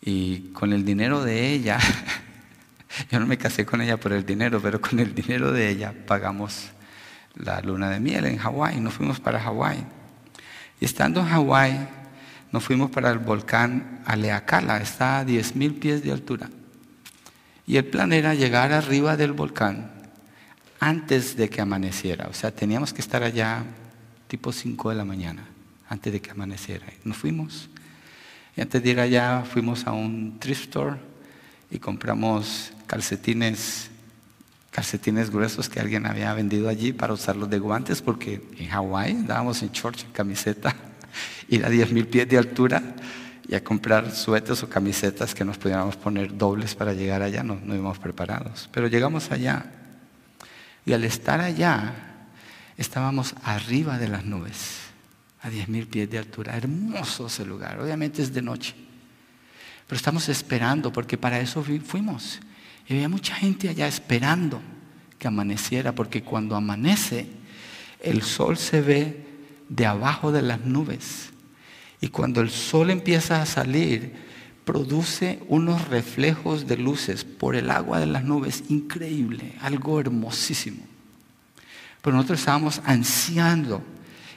Y con el dinero de ella, yo no me casé con ella por el dinero, pero con el dinero de ella pagamos la luna de miel en Hawái, nos fuimos para Hawái. Y estando en Hawái, nos fuimos para el volcán Aleakala, está a 10.000 pies de altura. Y el plan era llegar arriba del volcán antes de que amaneciera. O sea, teníamos que estar allá tipo 5 de la mañana, antes de que amaneciera. Nos fuimos. Y antes de ir allá, fuimos a un thrift store y compramos calcetines calcetines gruesos que alguien había vendido allí para usarlos de guantes, porque en Hawái andábamos en shorts, en camiseta, ir a 10.000 pies de altura y a comprar suetes o camisetas que nos pudiéramos poner dobles para llegar allá, no, no íbamos preparados. Pero llegamos allá y al estar allá estábamos arriba de las nubes, a 10.000 pies de altura. Hermoso ese lugar, obviamente es de noche. Pero estamos esperando porque para eso fuimos. Y había mucha gente allá esperando que amaneciera, porque cuando amanece, el sol se ve de abajo de las nubes. Y cuando el sol empieza a salir, produce unos reflejos de luces por el agua de las nubes, increíble, algo hermosísimo. Pero nosotros estábamos ansiando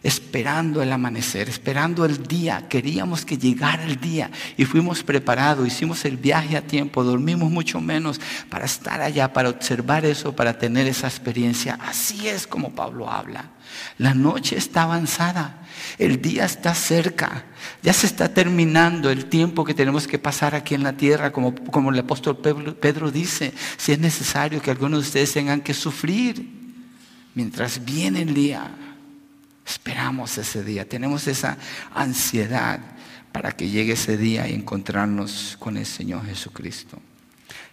esperando el amanecer, esperando el día. Queríamos que llegara el día y fuimos preparados, hicimos el viaje a tiempo, dormimos mucho menos para estar allá, para observar eso, para tener esa experiencia. Así es como Pablo habla. La noche está avanzada, el día está cerca, ya se está terminando el tiempo que tenemos que pasar aquí en la tierra, como, como el apóstol Pedro, Pedro dice, si es necesario que algunos de ustedes tengan que sufrir mientras viene el día. Esperamos ese día, tenemos esa ansiedad para que llegue ese día y encontrarnos con el Señor Jesucristo.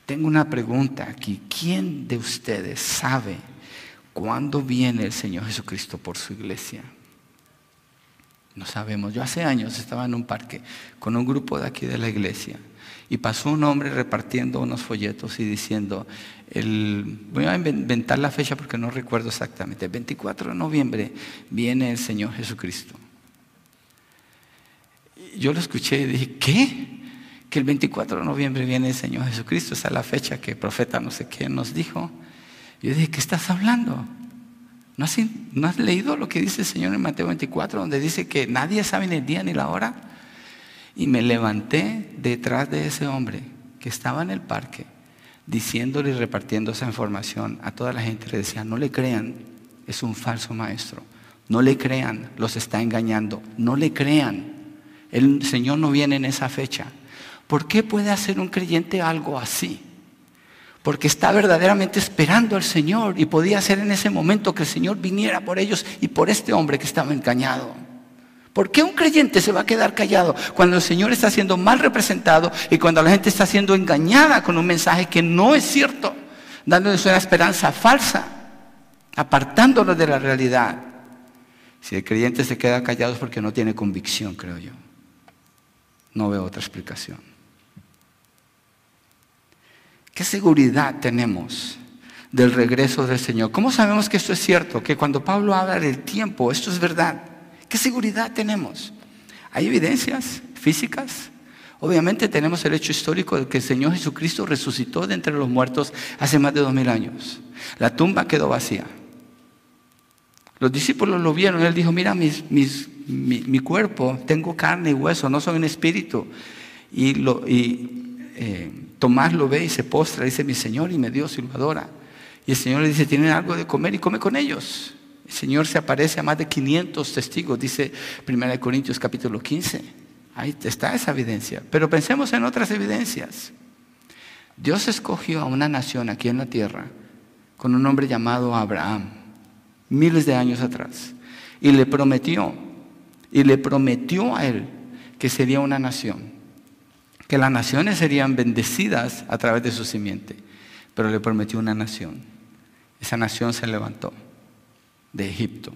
Tengo una pregunta aquí. ¿Quién de ustedes sabe cuándo viene el Señor Jesucristo por su iglesia? No sabemos. Yo hace años estaba en un parque con un grupo de aquí de la iglesia Y pasó un hombre repartiendo unos folletos y diciendo, voy a inventar la fecha porque no recuerdo exactamente, el 24 de noviembre viene el Señor Jesucristo. Yo lo escuché y dije, ¿qué? Que el 24 de noviembre viene el Señor Jesucristo, esa es la fecha que el profeta no sé qué nos dijo. Yo dije, ¿qué estás hablando? ¿No has, ¿No has, leído lo que dice el Señor en Mateo 24, donde dice que nadie sabe ni el día ni la hora? Y me levanté detrás de ese hombre que estaba en el parque, diciéndole y repartiendo esa información a toda la gente. Le decía, no le crean, es un falso maestro. No le crean, los está engañando. No le crean. El Señor no viene en esa fecha. ¿Por qué puede hacer un creyente algo así? porque está verdaderamente esperando al Señor y podía ser en ese momento que el Señor viniera por ellos y por este hombre que estaba engañado. ¿Por qué un creyente se va a quedar callado cuando el Señor está siendo mal representado y cuando la gente está siendo engañada con un mensaje que no es cierto, dándoles una esperanza falsa, apartándolos de la realidad? Si el creyente se queda callado es porque no tiene convicción, creo yo. No veo otra explicación. ¿Qué seguridad tenemos del regreso del Señor? ¿Cómo sabemos que esto es cierto? Que cuando Pablo habla del tiempo, esto es verdad. ¿Qué seguridad tenemos? ¿Hay evidencias físicas? Obviamente tenemos el hecho histórico de que el Señor Jesucristo resucitó de entre los muertos hace más de dos mil años. La tumba quedó vacía. Los discípulos lo vieron. Él dijo, mira mi, cuerpo, tengo carne y hueso, no soy un espíritu. Y, eh, Tomás lo ve y se postra, dice, mi Señor, y me dio y lo adora. Y el Señor le dice, tienen algo de comer y come con ellos. El Señor se aparece a más de 500 testigos, dice 1 Corintios capítulo 15. Ahí está esa evidencia. Pero pensemos en otras evidencias. Dios escogió a una nación aquí en la tierra con un hombre llamado Abraham, miles de años atrás, y le prometió, y le prometió a él que sería una nación que las naciones serían bendecidas a través de su simiente, pero le prometió una nación. Esa nación se levantó de Egipto,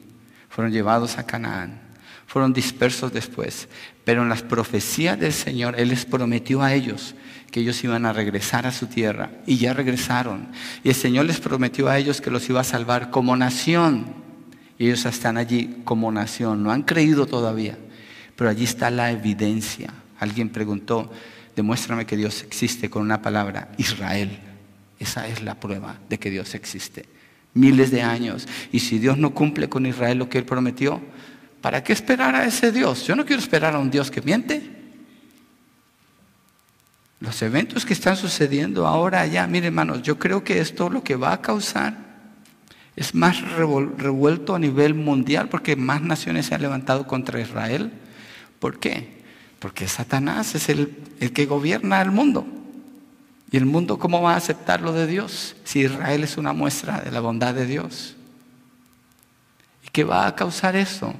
fueron llevados a Canaán, fueron dispersos después, pero en las profecías del Señor Él les prometió a ellos que ellos iban a regresar a su tierra y ya regresaron. Y el Señor les prometió a ellos que los iba a salvar como nación. Y ellos están allí como nación, no han creído todavía, pero allí está la evidencia. Alguien preguntó, demuéstrame que Dios existe con una palabra, Israel. Esa es la prueba de que Dios existe. Miles de años. Y si Dios no cumple con Israel lo que Él prometió, ¿para qué esperar a ese Dios? Yo no quiero esperar a un Dios que miente. Los eventos que están sucediendo ahora allá, miren hermanos, yo creo que esto lo que va a causar es más revuelto a nivel mundial porque más naciones se han levantado contra Israel. ¿Por qué? Porque Satanás es el, que gobierna el mundo. ¿Y el mundo cómo va a aceptar lo de Dios si Israel es una muestra de la bondad de Dios? ¿Y qué va a causar eso?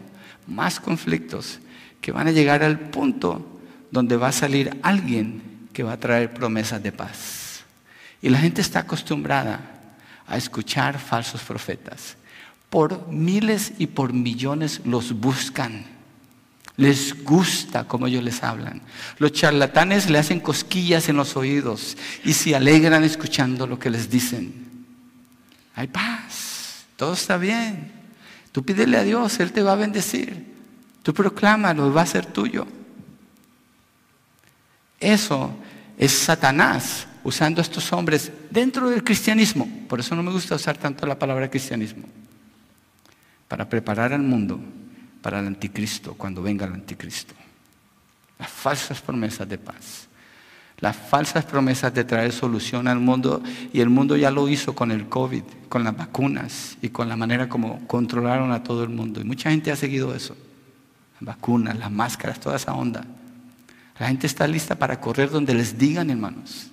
Más conflictos que van a llegar al punto donde va a salir alguien que va a traer promesas de paz. Y la gente está acostumbrada a escuchar falsos profetas. Por miles y por millones los buscan. Les gusta como ellos les hablan. Los charlatanes le hacen cosquillas en los oídos y se alegran escuchando lo que les dicen. Hay paz, todo está bien. Tú pídele a Dios, Él te va a bendecir. Tú proclámalo, va a ser tuyo. Eso es Satanás usando a estos hombres dentro del cristianismo. Por eso no me gusta usar tanto la palabra cristianismo. Para preparar al mundo para el anticristo cuando venga el anticristo. Las falsas promesas de paz. Las falsas promesas de traer solución al mundo y el mundo ya lo hizo con el COVID, con las vacunas y con la manera como controlaron a todo el mundo. Y mucha gente ha seguido eso. Las vacunas, las máscaras, toda esa onda. La gente está lista para correr donde les digan, hermanos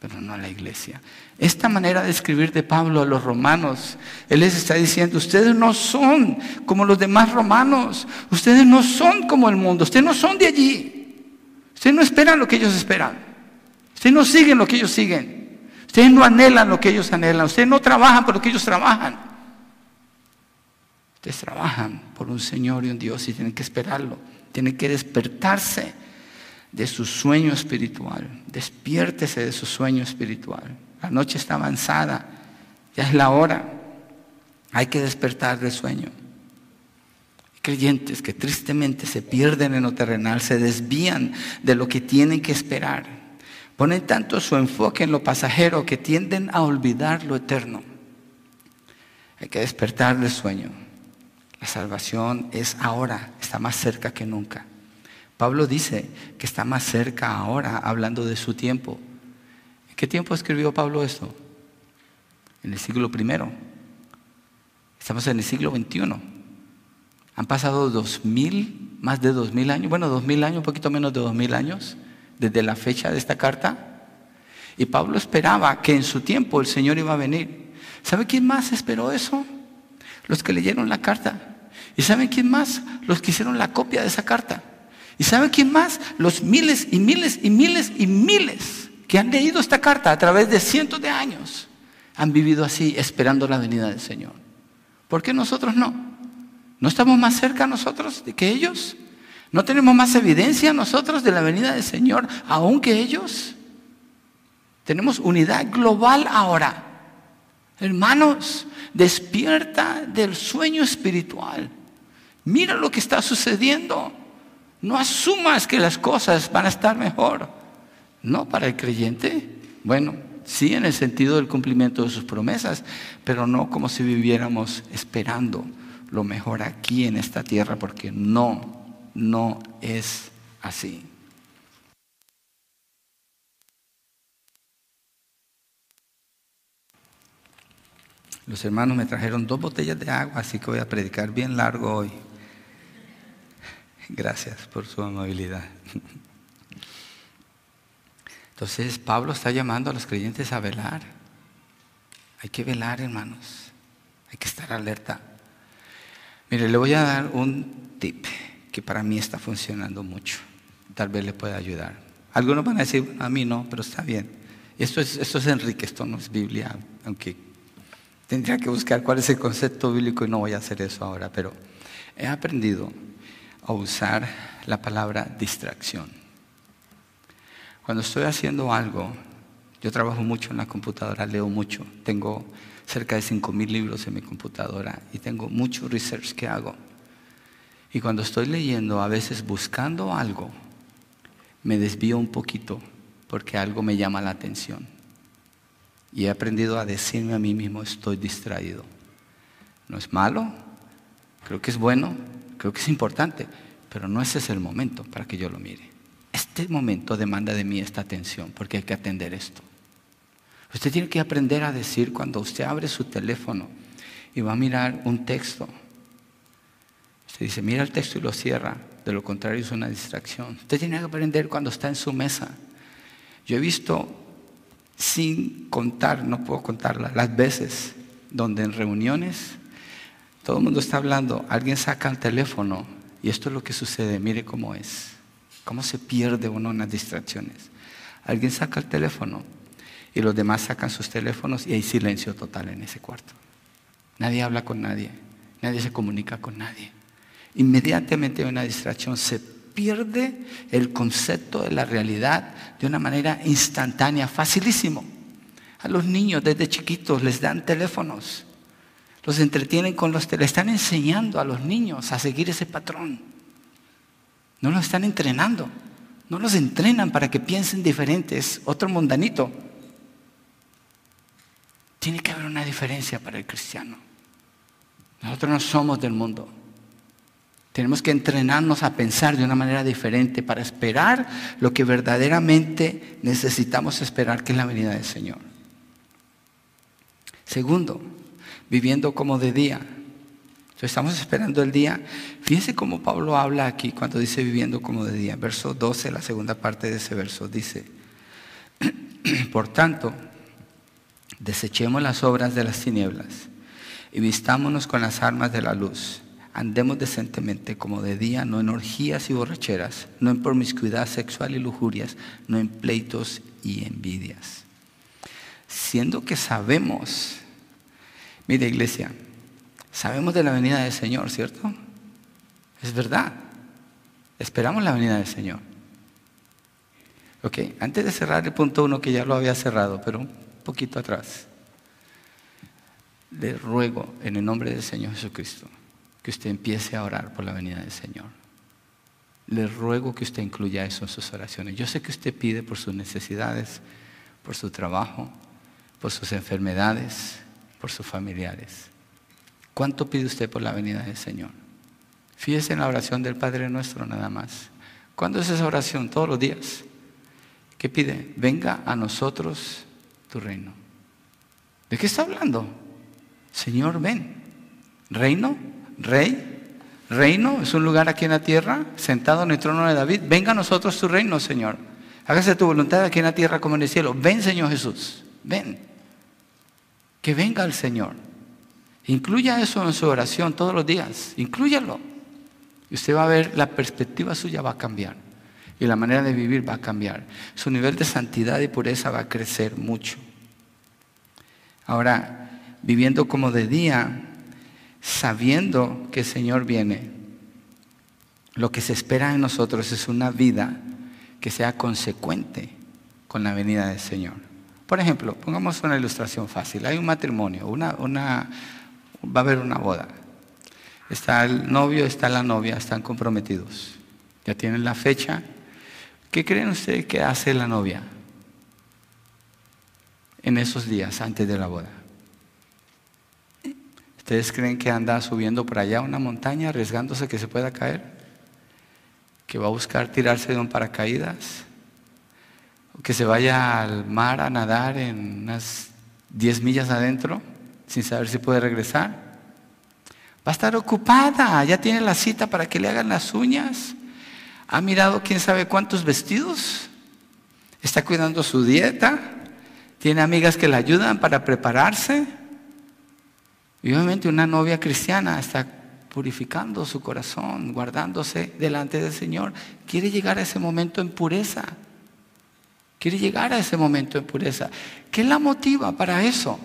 pero no a la iglesia. Esta manera de escribir de Pablo a los romanos, él les está diciendo, ustedes no son como los demás romanos, ustedes no son como el mundo, ustedes no son de allí, ustedes no esperan lo que ellos esperan, ustedes no siguen lo que ellos siguen, ustedes no anhelan lo que ellos anhelan, ustedes no trabajan por lo que ellos trabajan. Ustedes trabajan por un Señor y un Dios y tienen que esperarlo, tienen que despertarse de su sueño espiritual. Despiértese de su sueño espiritual. La noche está avanzada, ya es la hora. Hay que despertar del sueño. Creyentes que tristemente se pierden en lo terrenal, se desvían de lo que tienen que esperar. Ponen tanto su enfoque en lo pasajero que tienden a olvidar lo eterno. Hay que despertar del sueño. La salvación es ahora, está más cerca que nunca. Pablo dice que está más cerca ahora, hablando de su tiempo. ¿En qué tiempo escribió Pablo esto? En el siglo primero. Estamos en el siglo XXI. Han pasado dos mil, más de dos mil años, bueno, dos mil años, un poquito menos de dos mil años, desde la fecha de esta carta. Y Pablo esperaba que en su tiempo el Señor iba a venir. ¿Sabe quién más esperó eso? Los que leyeron la carta. ¿Y saben quién más? Los que hicieron la copia de esa carta. ¿Y saben quién más? Los miles y miles y miles y miles que han leído esta carta a través de cientos de años. Han vivido así esperando la venida del Señor. ¿Por qué nosotros no? ¿No estamos más cerca nosotros de que ellos? ¿No tenemos más evidencia nosotros de la venida del Señor aún que ellos? Tenemos unidad global ahora. Hermanos, despierta del sueño espiritual. Mira lo que está sucediendo. No asumas que las cosas van a estar mejor. No para el creyente. Bueno, sí en el sentido del cumplimiento de sus promesas, pero no como si viviéramos esperando lo mejor aquí en esta tierra, porque no, no es así. Los hermanos me trajeron dos botellas de agua, así que voy a predicar bien largo hoy. Gracias por su amabilidad. Entonces Pablo está llamando a los creyentes a velar. Hay que velar, hermanos. Hay que estar alerta. Mire, le voy a dar un tip que para mí está funcionando mucho. Tal vez le pueda ayudar. Algunos van a decir, a mí no, pero está bien. Esto es, esto es Enrique, esto no es Biblia, aunque tendría que buscar cuál es el concepto bíblico y no voy a hacer eso ahora, pero he aprendido a usar la palabra distracción. Cuando estoy haciendo algo, yo trabajo mucho en la computadora, leo mucho, tengo cerca de 5.000 libros en mi computadora y tengo mucho research que hago. Y cuando estoy leyendo, a veces buscando algo, me desvío un poquito porque algo me llama la atención. Y he aprendido a decirme a mí mismo, estoy distraído. No es malo, creo que es bueno, creo que es importante, pero no ese es el momento para que yo lo mire. Este momento demanda de mí esta atención porque hay que atender esto. Usted tiene que aprender a decir cuando usted abre su teléfono y va a mirar un texto. Usted dice, mira el texto y lo cierra. De lo contrario es una distracción. Usted tiene que aprender cuando está en su mesa. Yo he visto, sin contar, no puedo contarla, las veces donde en reuniones todo el mundo está hablando, alguien saca el teléfono y esto es lo que sucede, mire cómo es, cómo se pierde uno en las distracciones. Alguien saca el teléfono y los demás sacan sus teléfonos y hay silencio total en ese cuarto. Nadie habla con nadie, nadie se comunica con nadie. Inmediatamente hay una distracción, se pierde el concepto de la realidad de una manera instantánea, facilísimo. A los niños desde chiquitos les dan teléfonos los entretienen con los... Le están enseñando a los niños a seguir ese patrón. No los están entrenando. No los entrenan para que piensen diferentes. Otro mundanito. Tiene que haber una diferencia para el cristiano. Nosotros no somos del mundo. Tenemos que entrenarnos a pensar de una manera diferente para esperar lo que verdaderamente necesitamos esperar, que es la venida del Señor. Segundo, viviendo como de día. Entonces estamos esperando el día. Fíjense cómo Pablo habla aquí cuando dice viviendo como de día. Verso 12, la segunda parte de ese verso, dice, por tanto, desechemos las obras de las tinieblas y vistámonos con las armas de la luz. Andemos decentemente como de día, no en orgías y borracheras, no en promiscuidad sexual y lujurias, no en pleitos y envidias. Siendo que sabemos Mire iglesia, sabemos de la venida del Señor, ¿cierto? Es verdad. Esperamos la venida del Señor. Ok, antes de cerrar el punto uno que ya lo había cerrado, pero un poquito atrás. Le ruego en el nombre del Señor Jesucristo que usted empiece a orar por la venida del Señor. Le ruego que usted incluya eso en sus oraciones. Yo sé que usted pide por sus necesidades, por su trabajo, por sus enfermedades, por sus familiares. ¿Cuánto pide usted por la venida del Señor? Fíjese en la oración del Padre nuestro nada más. ¿Cuándo es esa oración? Todos los días. ¿Qué pide? Venga a nosotros tu reino. ¿De qué está hablando? Señor, ven. ¿Reino? ¿Rey? ¿Reino? ¿Es un lugar aquí en la tierra? Sentado en el trono de David. Venga a nosotros tu reino, Señor. Hágase tu voluntad aquí en la tierra como en el cielo. Ven, Señor Jesús. Ven. Que venga el Señor. Incluya eso en su oración todos los días. Inclúyalo. Y usted va a ver, la perspectiva suya va a cambiar. Y la manera de vivir va a cambiar. Su nivel de santidad y pureza va a crecer mucho. Ahora, viviendo como de día, sabiendo que el Señor viene, lo que se espera en nosotros es una vida que sea consecuente con la venida del Señor. Por ejemplo, pongamos una ilustración fácil. Hay un matrimonio, una, va a haber una boda. Está el novio, está la novia, están comprometidos. Ya tienen la fecha. ¿Qué creen ustedes que hace la novia en esos días antes de la boda? ¿Ustedes creen que anda subiendo por allá una montaña arriesgándose que se pueda caer? ¿Que va a buscar tirarse de un paracaídas? ¿O que se vaya al mar a nadar en unas 10 millas adentro sin saber si puede regresar? Va a estar ocupada, ya tiene la cita para que le hagan las uñas. Ha mirado quién sabe cuántos vestidos. Está cuidando su dieta. Tiene amigas que le ayudan para prepararse. Y obviamente una novia cristiana está purificando su corazón, guardándose delante del Señor. Quiere llegar a ese momento en pureza. Quiere llegar a ese momento en pureza. ¿Qué la motiva para eso?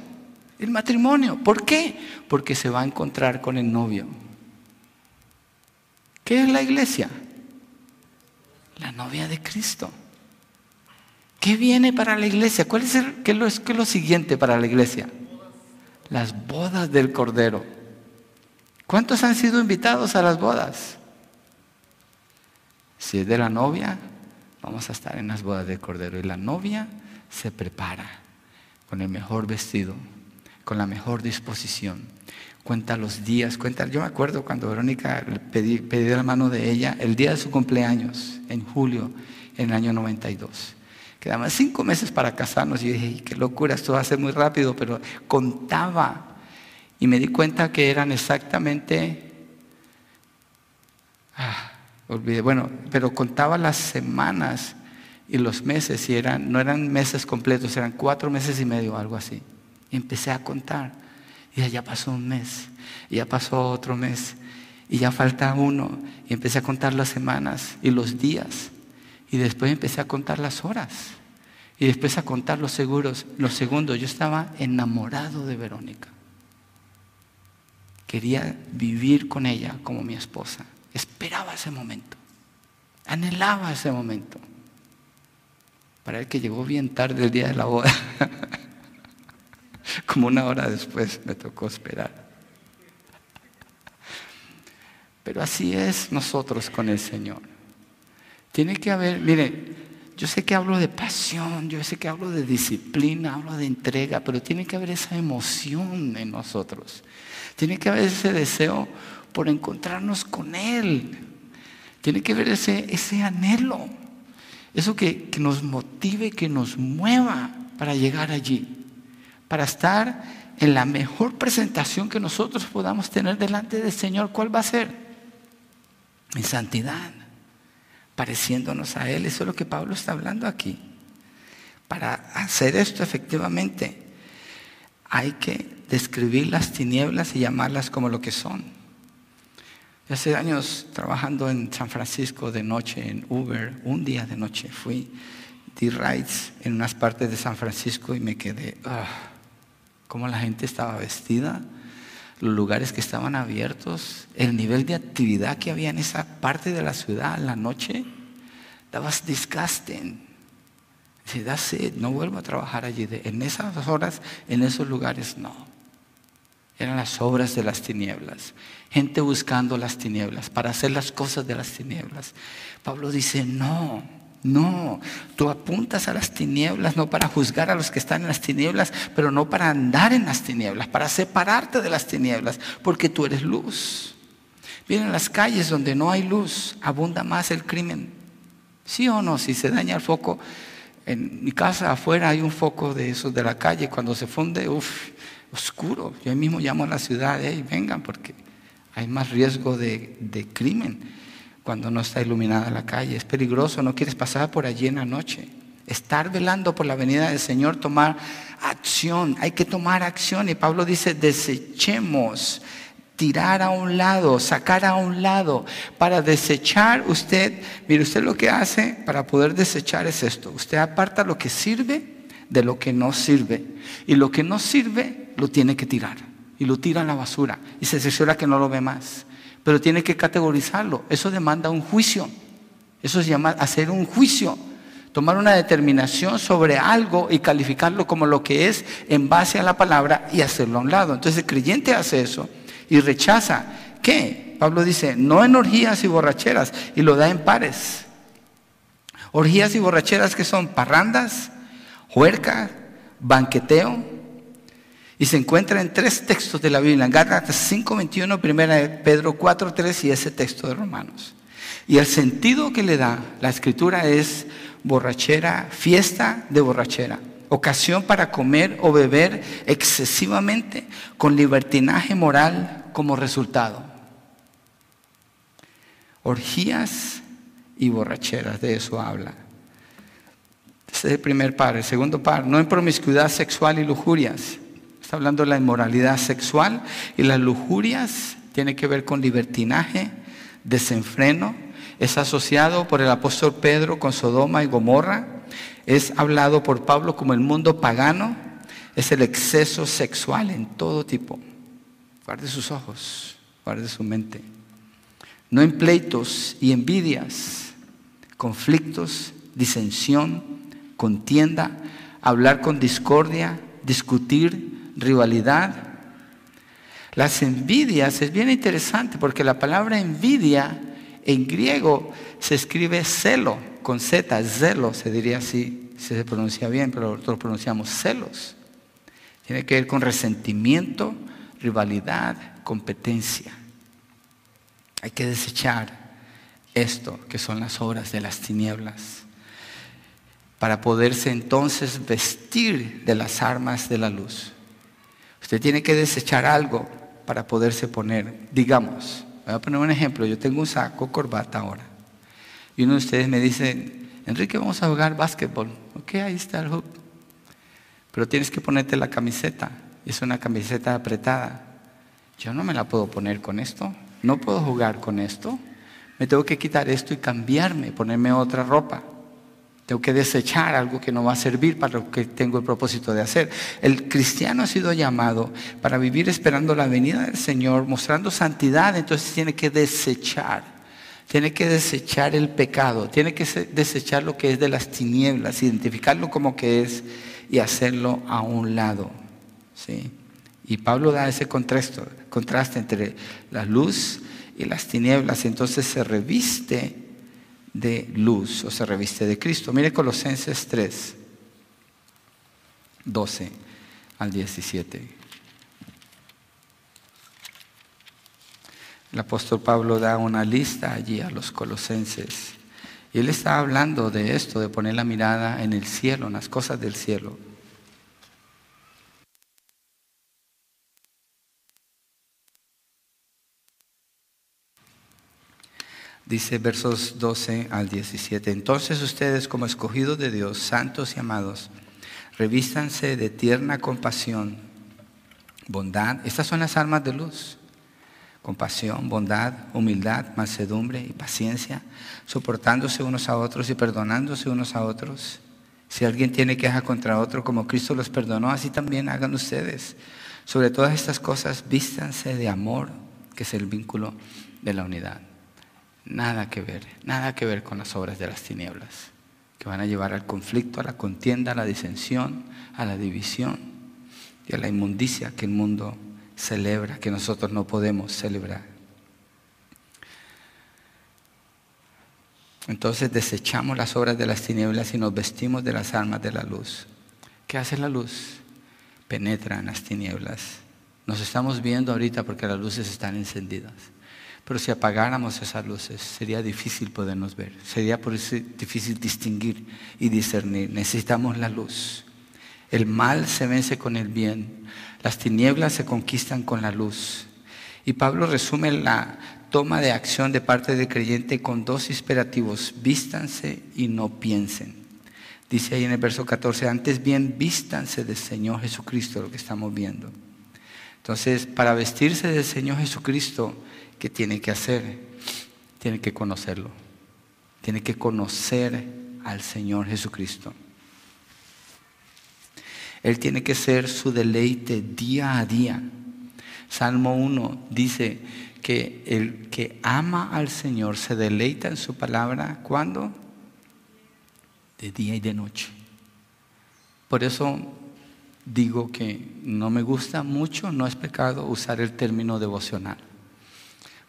El matrimonio. ¿Por qué? Porque se va a encontrar con el novio. ¿Qué es la iglesia? La novia de Cristo. ¿Qué viene para la iglesia? ¿Cuál es, qué es lo siguiente para la iglesia? las bodas del Cordero. ¿Cuántos han sido invitados a las bodas? Si es de la novia, vamos a estar en las bodas del Cordero. Y la novia se prepara con el mejor vestido, con la mejor disposición. Cuenta los días, cuenta. Yo me acuerdo cuando Verónica pedí, pedí la mano de ella el día de su cumpleaños, en julio, en el año 92. Quedaban cinco meses para casarnos y dije, qué locura, esto va a ser muy rápido, pero contaba y me di cuenta que eran exactamente, ah, olvidé, bueno, pero contaba las semanas y los meses y eran, no eran meses completos, eran cuatro meses y medio, algo así. Empecé a contar y ya pasó un mes, y ya pasó otro mes, y ya falta uno, y empecé a contar las semanas y los días. Y después empecé a contar las horas. Y después a contar los seguros, los segundos. Yo estaba enamorado de Verónica. Quería vivir con ella como mi esposa. Esperaba ese momento. Anhelaba ese momento. Para el que llegó bien tarde el día de la boda. como una hora después me tocó esperar. Pero así es nosotros con el Señor. Tiene que haber, mire, yo sé que hablo de pasión, yo sé que hablo de disciplina, hablo de entrega, pero tiene que haber esa emoción en nosotros. Tiene que haber ese deseo por encontrarnos con Él. Tiene que ese, ese anhelo. Eso que, que nos motive, que nos mueva para llegar allí. Para estar en la mejor presentación que nosotros podamos tener delante del Señor. ¿Cuál va a ser? En santidad pareciéndonos a Él. Eso es lo que Pablo está hablando aquí. Para hacer esto efectivamente hay que describir las tinieblas y llamarlas como lo que son. Hace años trabajando en San Francisco de noche, en Uber, un día de noche fui, di rides en unas partes de San Francisco y me quedé, ah, cómo la gente estaba vestida, los lugares que estaban abiertos, el nivel de actividad que había en esa parte de la ciudad en la noche, was disgusting. Dice, da no vuelvo a trabajar allí. En esas horas, en esos lugares, no. Eran las obras de las tinieblas. Gente buscando las tinieblas, para hacer las cosas de las tinieblas. Pablo dice, no, no, tú apuntas a las tinieblas no para juzgar a los que están en las tinieblas, pero no para andar en las tinieblas, para separarte de las tinieblas, porque tú eres luz. Miren, las calles donde no hay luz, abunda más el crimen. ¿Sí o no? Si se daña el foco, en mi casa afuera hay un foco de esos de la calle, cuando se funde, uff, oscuro. Yo mismo llamo a la ciudad, hey, vengan, porque hay más riesgo de, crimen cuando no está iluminada la calle. Es peligroso, no quieres pasar por allí en la noche. Estar velando por la venida del Señor, tomar acción. Hay que tomar acción. Y Pablo dice, desechemos, tirar a un lado, sacar a un lado. Para desechar usted, mire usted lo que hace para poder desechar es esto. Usted aparta lo que sirve de lo que no sirve. Y lo que no sirve lo tiene que tirar. Y lo tira a la basura. Y se asegura que no lo ve más pero tiene que categorizarlo. Eso demanda un juicio. Eso se llama hacer un juicio. Tomar una determinación sobre algo y calificarlo como lo que es en base a la palabra y hacerlo a un lado. Entonces el creyente hace eso y rechaza. ¿Qué? Pablo dice, no en orgías y borracheras, y lo da en pares. Orgías y borracheras que son parrandas, huerca, banqueteo, y se encuentra en tres textos de la Biblia, en Gálatas 5.21, primera de Pedro 4.3 y ese texto de Romanos. Y el sentido que le da la escritura es borrachera, fiesta de borrachera, ocasión para comer o beber excesivamente con libertinaje moral como resultado. Orgías y borracheras, de eso habla. Ese es el primer par. El segundo par, no en promiscuidad sexual y lujurias Hablando de la inmoralidad sexual y las lujurias tiene que ver con libertinaje, desenfreno. Es asociado por el apóstol Pedro con Sodoma y Gomorra. Es hablado por Pablo como el mundo pagano. Es el exceso sexual en todo tipo. Guarde sus ojos, guarde su mente. No en pleitos y envidias, conflictos, disensión, contienda, hablar con discordia, discutir, rivalidad. Las envidias es bien interesante porque la palabra envidia en griego se escribe celo, con Z, celo se diría así, se pronuncia bien, pero nosotros pronunciamos celos. Tiene que ver con resentimiento, rivalidad, competencia. Hay que desechar esto que son las obras de las tinieblas para poderse entonces vestir de las armas de la luz. Usted tiene que desechar algo para poderse poner. Digamos, voy a poner un ejemplo. Yo tengo un saco, corbata ahora. Y uno de ustedes me dice, Enrique, vamos a jugar básquetbol. Ok, ahí está el hoop. Pero tienes que ponerte la camiseta. Es una camiseta apretada. Yo no me la puedo poner con esto. No puedo jugar con esto. Me tengo que quitar esto y cambiarme, ponerme otra ropa. Tengo que desechar algo que no va a servir para lo que tengo el propósito de hacer. El cristiano ha sido llamado para vivir esperando la venida del Señor, mostrando santidad, entonces tiene que desechar. Tiene que desechar el pecado, tiene que desechar lo que es de las tinieblas, identificarlo como que es y hacerlo a un lado. ¿sí? Y Pablo da ese contraste, contraste entre la luz y las tinieblas, entonces se reviste de luz o se reviste de Cristo. Mire Colosenses 3, 12 al 17. El apóstol Pablo da una lista allí a los colosenses. Y él está hablando de esto, de poner la mirada en el cielo, en las cosas del cielo. Dice versos 12 al 17. Entonces ustedes como escogidos de Dios, santos y amados, revístanse de tierna compasión, bondad. Estas son las armas de luz. Compasión, bondad, humildad, mansedumbre y paciencia, soportándose unos a otros y perdonándose unos a otros. Si alguien tiene queja contra otro, como Cristo los perdonó, así también hagan ustedes. Sobre todas estas cosas, vístanse de amor, que es el vínculo de la unidad. Nada que ver, nada que ver con las obras de las tinieblas. que van a llevar al conflicto, a la contienda, a la disensión, a la división y a la inmundicia que el mundo celebra, que nosotros no podemos celebrar. Entonces desechamos las obras de las tinieblas y nos vestimos de las armas de la luz. ¿Qué hace la luz? Penetra en las tinieblas. Nos estamos viendo ahorita porque las luces están encendidas. Pero si apagáramos esas luces, sería difícil podernos ver. Sería por eso difícil distinguir y discernir. Necesitamos la luz. El mal se vence con el bien. Las tinieblas se conquistan con la luz. Y Pablo resume la toma de acción de parte del creyente con dos imperativos. Vístanse y no piensen. Dice ahí en el verso 14, antes bien vístanse del Señor Jesucristo, lo que estamos viendo. Entonces, para vestirse del Señor Jesucristo, ¿qué tiene que hacer? Tiene que conocerlo. Tiene que conocer al Señor Jesucristo. Él tiene que ser su deleite día a día. Salmo 1 dice que el que ama al Señor se deleita en su palabra. ¿Cuándo? De día y de noche. Por eso digo que no me gusta mucho, no es pecado usar el término devocional.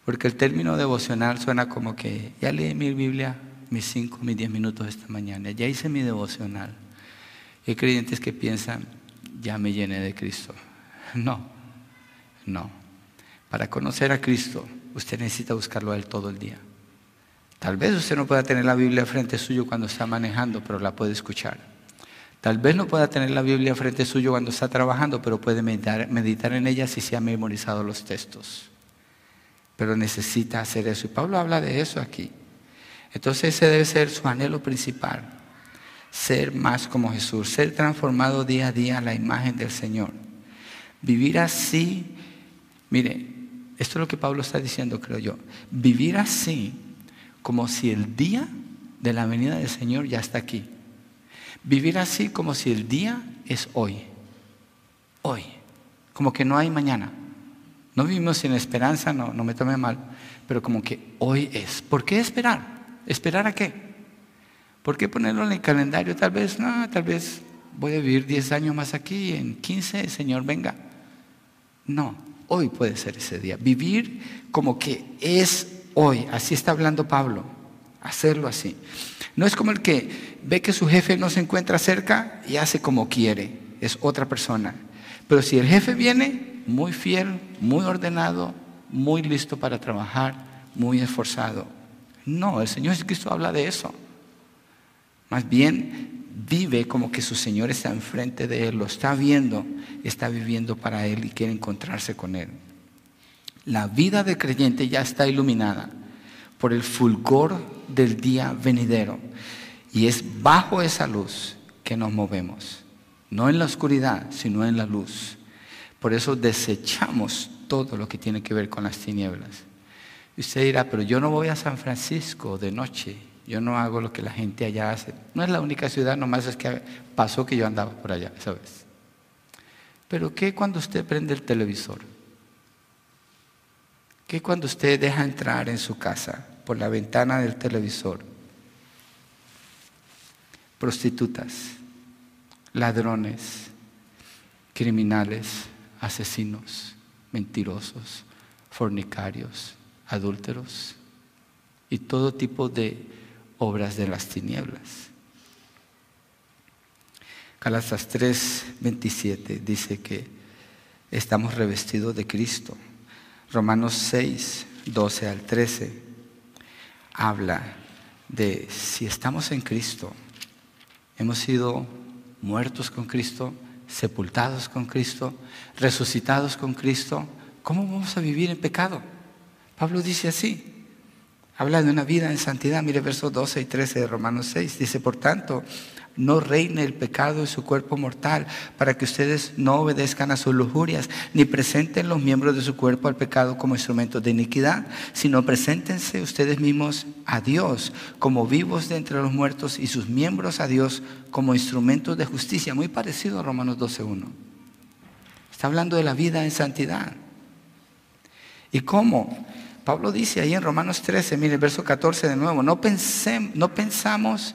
Porque el término devocional suena como que ya leí mi Biblia mis cinco, mis diez minutos esta mañana, ya hice mi devocional. hay creyentes que piensan, ya me llené de Cristo. No, no. Para conocer a Cristo, usted necesita buscarlo a Él todo el día. Tal vez usted no pueda tener la Biblia frente suyo cuando está manejando, pero la puede escuchar. Tal vez no pueda tener la Biblia frente suyo cuando está trabajando, pero puede meditar, meditar en ella si se ha memorizado los textos pero necesita hacer eso. Y Pablo habla de eso aquí. Entonces ese debe ser su anhelo principal, ser más como Jesús, ser transformado día a día a la imagen del Señor. Vivir así, mire, esto es lo que Pablo está diciendo, creo yo, vivir así como si el día de la venida del Señor ya está aquí. Vivir así como si el día es hoy, hoy, como que no hay mañana. No vivimos sin esperanza, no, no me tome mal, pero como que hoy es. ¿Por qué esperar? ¿Esperar a qué? ¿Por qué ponerlo en el calendario? Tal vez, no, tal vez voy a vivir 10 años más aquí, en 15, Señor, venga. No, hoy puede ser ese día. Vivir como que es hoy. Así está hablando Pablo. Hacerlo así. No es como el que ve que su jefe no se encuentra cerca y hace como quiere. Es otra persona. Pero si el jefe viene, muy fiel, muy ordenado, muy listo para trabajar, muy esforzado. No, el Señor Jesucristo habla de eso. Más bien vive como que su Señor está enfrente de él, lo está viendo, está viviendo para él y quiere encontrarse con él. La vida del creyente ya está iluminada por el fulgor del día venidero y es bajo esa luz que nos movemos, no en la oscuridad, sino en la luz. Por eso desechamos todo lo que tiene que ver con las tinieblas. Y usted dirá, pero yo no voy a San Francisco de noche, yo no hago lo que la gente allá hace. No es la única ciudad, nomás es que pasó que yo andaba por allá esa vez. Pero ¿qué cuando usted prende el televisor? ¿Qué cuando usted deja entrar en su casa por la ventana del televisor? Prostitutas, ladrones, criminales, asesinos, mentirosos, fornicarios, adúlteros y todo tipo de obras de las tinieblas. Calasas 3, 27 dice que estamos revestidos de Cristo. Romanos 6, 12 al 13 habla de si estamos en Cristo, hemos sido muertos con Cristo, sepultados con Cristo, resucitados con Cristo, ¿cómo vamos a vivir en pecado? Pablo dice así. Habla de una vida en santidad. Mire versos 12 y 13 de Romanos 6. Dice, por tanto, no reine el pecado en su cuerpo mortal, para que ustedes no obedezcan a sus lujurias, ni presenten los miembros de su cuerpo al pecado como instrumentos de iniquidad, sino preséntense ustedes mismos a Dios como vivos de entre los muertos y sus miembros a Dios como instrumentos de justicia. Muy parecido a Romanos 12.1. Está hablando de la vida en santidad. ¿Y cómo? Pablo dice ahí en Romanos 13, mire el verso 14 de nuevo, no, pensemos, no pensamos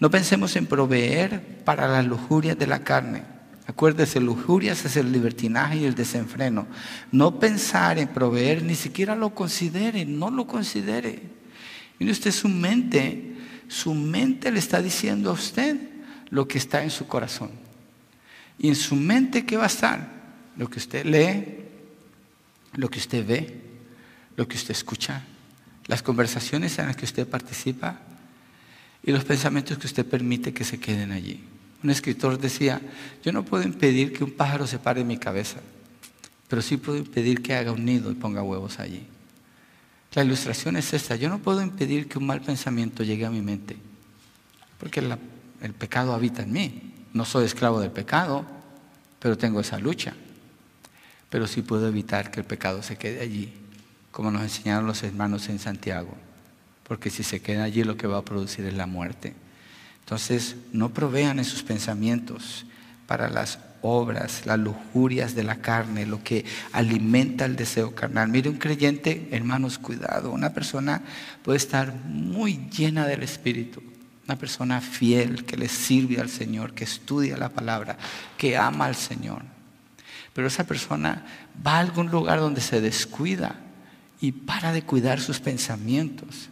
No pensemos en proveer para las lujurias de la carne. Acuérdese, lujurias es el libertinaje y el desenfreno. No pensar en proveer, ni siquiera lo considere, no lo considere. Mire usted su mente, su mente le está diciendo a usted lo que está en su corazón. Y en su mente, ¿qué va a estar? Lo que usted lee, lo que usted ve, lo que usted escucha, las conversaciones en las que usted participa y los pensamientos que usted permite que se queden allí. Un escritor decía, yo no puedo impedir que un pájaro se pare en mi cabeza, pero sí puedo impedir que haga un nido y ponga huevos allí. La ilustración es esta, yo no puedo impedir que un mal pensamiento llegue a mi mente, porque el pecado habita en mí. No soy esclavo del pecado, pero tengo esa lucha. Pero sí puedo evitar que el pecado se quede allí, como nos enseñaron los hermanos en Santiago porque si se queda allí lo que va a producir es la muerte. Entonces, no provean en sus pensamientos para las obras, las lujurias de la carne, lo que alimenta el deseo carnal. Mire, un creyente, hermanos, cuidado, una persona puede estar muy llena del Espíritu, una persona fiel que le sirve al Señor, que estudia la palabra, que ama al Señor. Pero esa persona va a algún lugar donde se descuida y para de cuidar sus pensamientos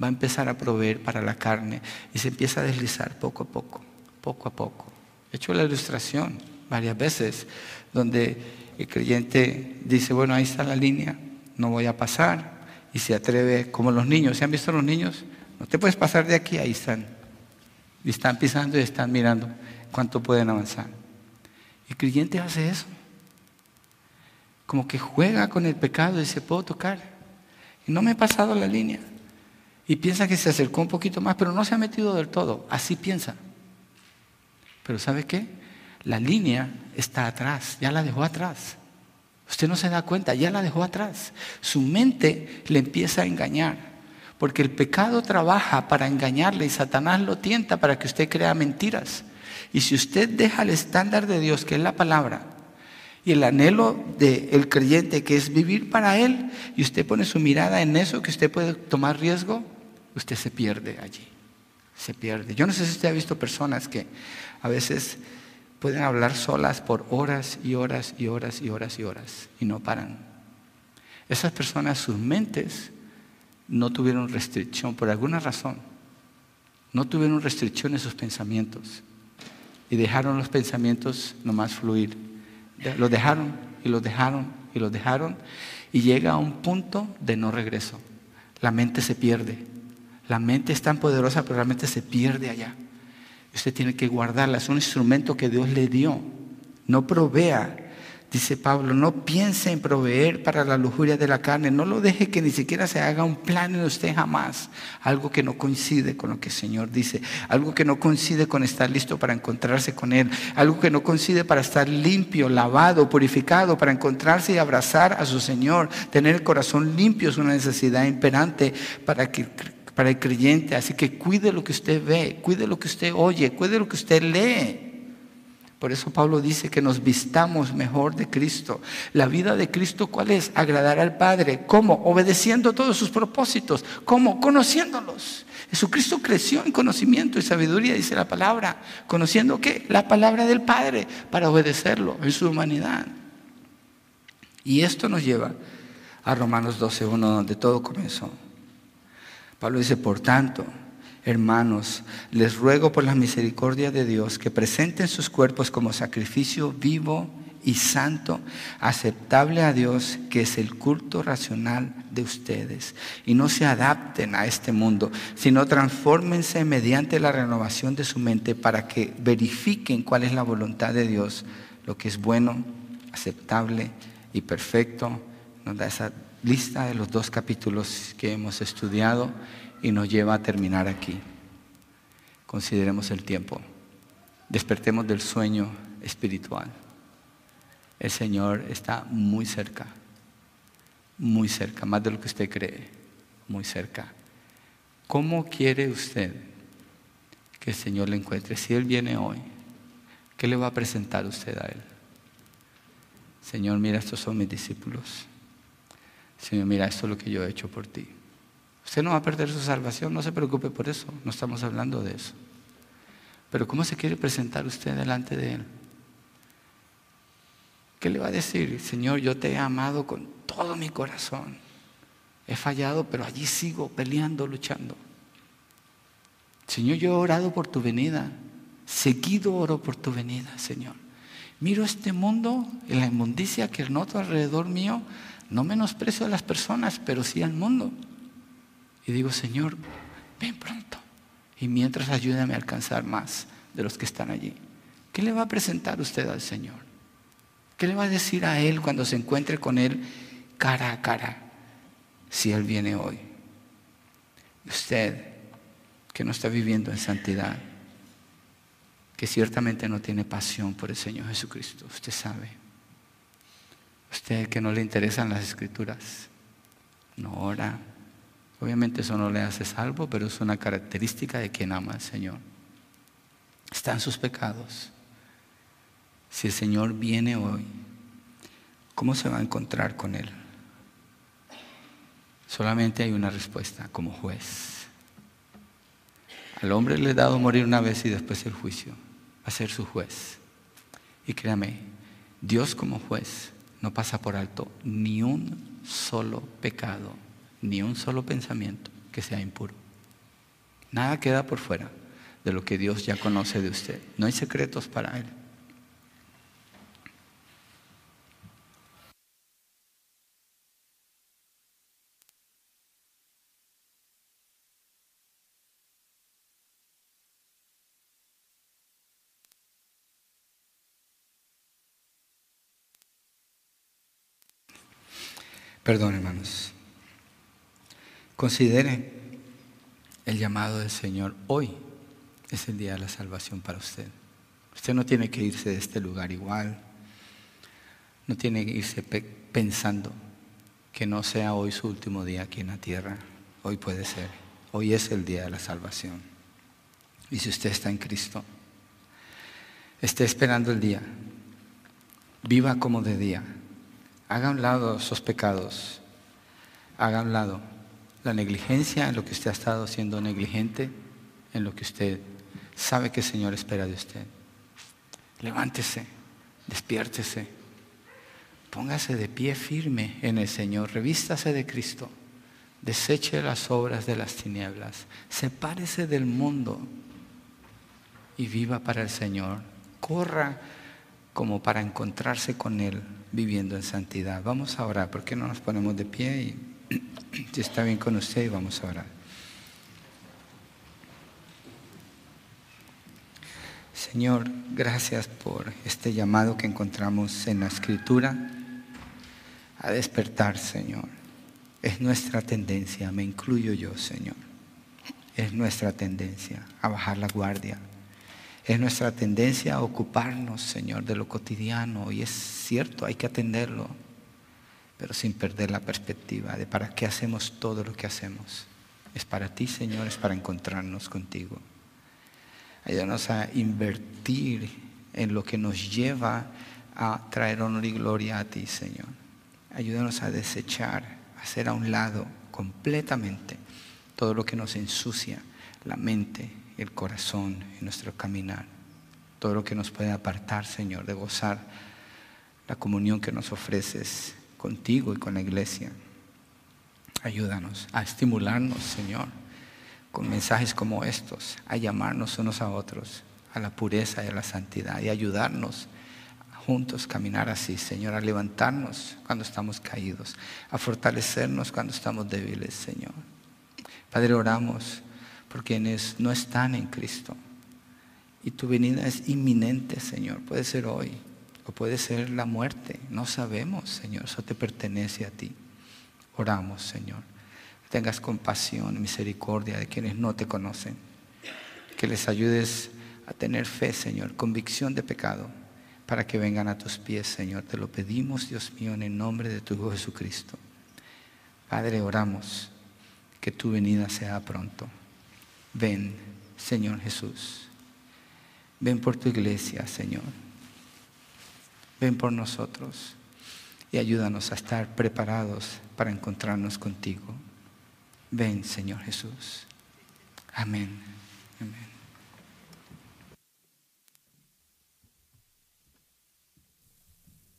va a empezar a proveer para la carne y se empieza a deslizar poco a poco, poco a poco. He hecho la ilustración varias veces donde el creyente dice, bueno, ahí está la línea, no voy a pasar y se atreve, como los niños, ¿se han visto los niños? No te puedes pasar de aquí, ahí están. Y están pisando y están mirando cuánto pueden avanzar. El creyente hace eso. Como que juega con el pecado y se puedo tocar. Y no me he pasado la línea y piensa que se acercó un poquito más, pero no se ha metido del todo. Así piensa. Pero ¿sabe qué? La línea está atrás, ya la dejó atrás. Usted no se da cuenta, ya la dejó atrás. Su mente le empieza a engañar, porque el pecado trabaja para engañarle y Satanás lo tienta para que usted crea mentiras. Y si usted deja el estándar de Dios, que es la palabra, y el anhelo del creyente, que es vivir para Él, y usted pone su mirada en eso, que usted puede tomar riesgo, usted se pierde allí. Se pierde. Yo no sé si usted ha visto personas que a veces pueden hablar solas por horas y horas y horas y horas y horas y no paran. Esas personas, sus mentes no tuvieron restricción por alguna razón. No tuvieron restricción en sus pensamientos y dejaron los pensamientos nomás fluir. Los dejaron y los dejaron y los dejaron y llega a un punto de no regreso. La mente se pierde. La mente es tan poderosa, pero realmente se pierde allá. Usted tiene que guardarla. Es un instrumento que Dios le dio. No provea. Dice Pablo, no piense en proveer para la lujuria de la carne. No lo deje que ni siquiera se haga un plan en usted jamás. Algo que no coincide con lo que el Señor dice. Algo que no coincide con estar listo para encontrarse con Él. Algo que no coincide para estar limpio, lavado, purificado, para encontrarse y abrazar a su Señor. Tener el corazón limpio es una necesidad imperante para que para el creyente. Así que cuide lo que usted ve, cuide lo que usted oye, cuide lo que usted lee. Por eso Pablo dice que nos vistamos mejor de Cristo. La vida de Cristo, ¿cuál es? Agradar al Padre. ¿Cómo? Obedeciendo todos sus propósitos. ¿Cómo? Conociéndolos. Jesucristo creció en conocimiento y sabiduría, dice la palabra. ¿Conociendo qué? La palabra del Padre para obedecerlo en su humanidad. Y esto nos lleva a Romanos 12.1, donde todo comenzó. Pablo dice, por tanto, hermanos, les ruego por la misericordia de Dios que presenten sus cuerpos como sacrificio vivo y santo, aceptable a Dios, que es el culto racional de ustedes. Y no se adapten a este mundo, sino transfórmense mediante la renovación de su mente para que verifiquen cuál es la voluntad de Dios, lo que es bueno, aceptable y perfecto. Nos da esa lista de los dos capítulos que hemos estudiado y nos lleva a terminar aquí. Consideremos el tiempo. Despertemos del sueño espiritual. El Señor está muy cerca, muy cerca, más de lo que usted cree, muy cerca. ¿Cómo quiere usted que el Señor le encuentre? Si Él viene hoy, ¿qué le va a presentar usted a Él? Señor, mira, estos son mis discípulos. Señor, mira, esto es lo que yo he hecho por ti. Usted no va a perder su salvación, no se preocupe por eso, no estamos hablando de eso. Pero ¿cómo se quiere presentar usted delante de Él? ¿Qué le va a decir? Señor, yo te he amado con todo mi corazón. He fallado, pero allí sigo peleando, luchando. Señor, yo he orado por tu venida. Seguido oro por tu venida, Señor. Miro este mundo y la inmundicia que noto alrededor mío. No menosprecio a las personas, pero sí al mundo. Y digo, Señor, ven pronto. Y mientras ayúdame a alcanzar más de los que están allí. ¿Qué le va a presentar usted al Señor? ¿Qué le va a decir a Él cuando se encuentre con Él cara a cara? Si Él viene hoy. Usted que no está viviendo en santidad, que ciertamente no tiene pasión por el Señor Jesucristo, usted sabe. Usted que no le interesan las escrituras, no ora. Obviamente eso no le hace salvo, pero es una característica de quien ama al Señor. Están sus pecados. Si el Señor viene hoy, ¿cómo se va a encontrar con Él? Solamente hay una respuesta, como juez. Al hombre le he dado morir una vez y después el juicio. Va a ser su juez. Y créame, Dios como juez no pasa por alto ni un solo pecado, ni un solo pensamiento que sea impuro. Nada queda por fuera de lo que Dios ya conoce de usted. No hay secretos para Él. Perdón, hermanos. Considere el llamado del Señor. Hoy es el día de la salvación para usted. Usted no tiene que irse de este lugar igual. No tiene que irse pensando que no sea hoy su último día aquí en la tierra. Hoy puede ser. Hoy es el día de la salvación. Y si usted está en Cristo, esté esperando el día. Viva como de día haga a un lado esos pecados, haga a un lado la negligencia en lo que usted ha estado siendo negligente, en lo que usted sabe que el Señor espera de usted. Levántese, despiértese, póngase de pie firme en el Señor, revístase de Cristo, deseche las obras de las tinieblas, sepárese del mundo y viva para el Señor. Corra como para encontrarse con Él viviendo en santidad. Vamos a orar. ¿Por qué no nos ponemos de pie? Y si está bien con usted, vamos a orar. Señor, gracias por este llamado que encontramos en la Escritura a despertar, Señor. Es nuestra tendencia, me incluyo yo, Señor. Es nuestra tendencia a bajar la guardia, es nuestra tendencia a ocuparnos, Señor, de lo cotidiano y es cierto, hay que atenderlo, pero sin perder la perspectiva de para qué hacemos todo lo que hacemos. Es para ti, Señor, es para encontrarnos contigo. Ayúdanos a invertir en lo que nos lleva a traer honor y gloria a ti, Señor. Ayúdanos a desechar, a hacer a un lado completamente todo lo que nos ensucia la mente, el corazón y nuestro caminar. Todo lo que nos puede apartar, Señor, de gozar la comunión que nos ofreces contigo y con la iglesia. Ayúdanos a estimularnos, Señor, con mensajes como estos, a llamarnos unos a otros a la pureza y a la santidad y ayudarnos juntos caminar así, Señor, a levantarnos cuando estamos caídos, a fortalecernos cuando estamos débiles, Señor. Padre, oramos por quienes no están en Cristo. Y tu venida es inminente, Señor. Puede ser hoy o puede ser la muerte. No sabemos, Señor. Eso te pertenece a ti. Oramos, Señor. Tengas compasión, misericordia de quienes no te conocen. Que les ayudes a tener fe, Señor, convicción de pecado, para que vengan a tus pies, Señor. Te lo pedimos, Dios mío, en el nombre de tu Hijo Jesucristo. Padre, oramos que tu venida sea pronto. Ven, Señor Jesús. Ven por tu iglesia, Señor. Ven por nosotros y ayúdanos a estar preparados para encontrarnos contigo. Ven, Señor Jesús. Amén.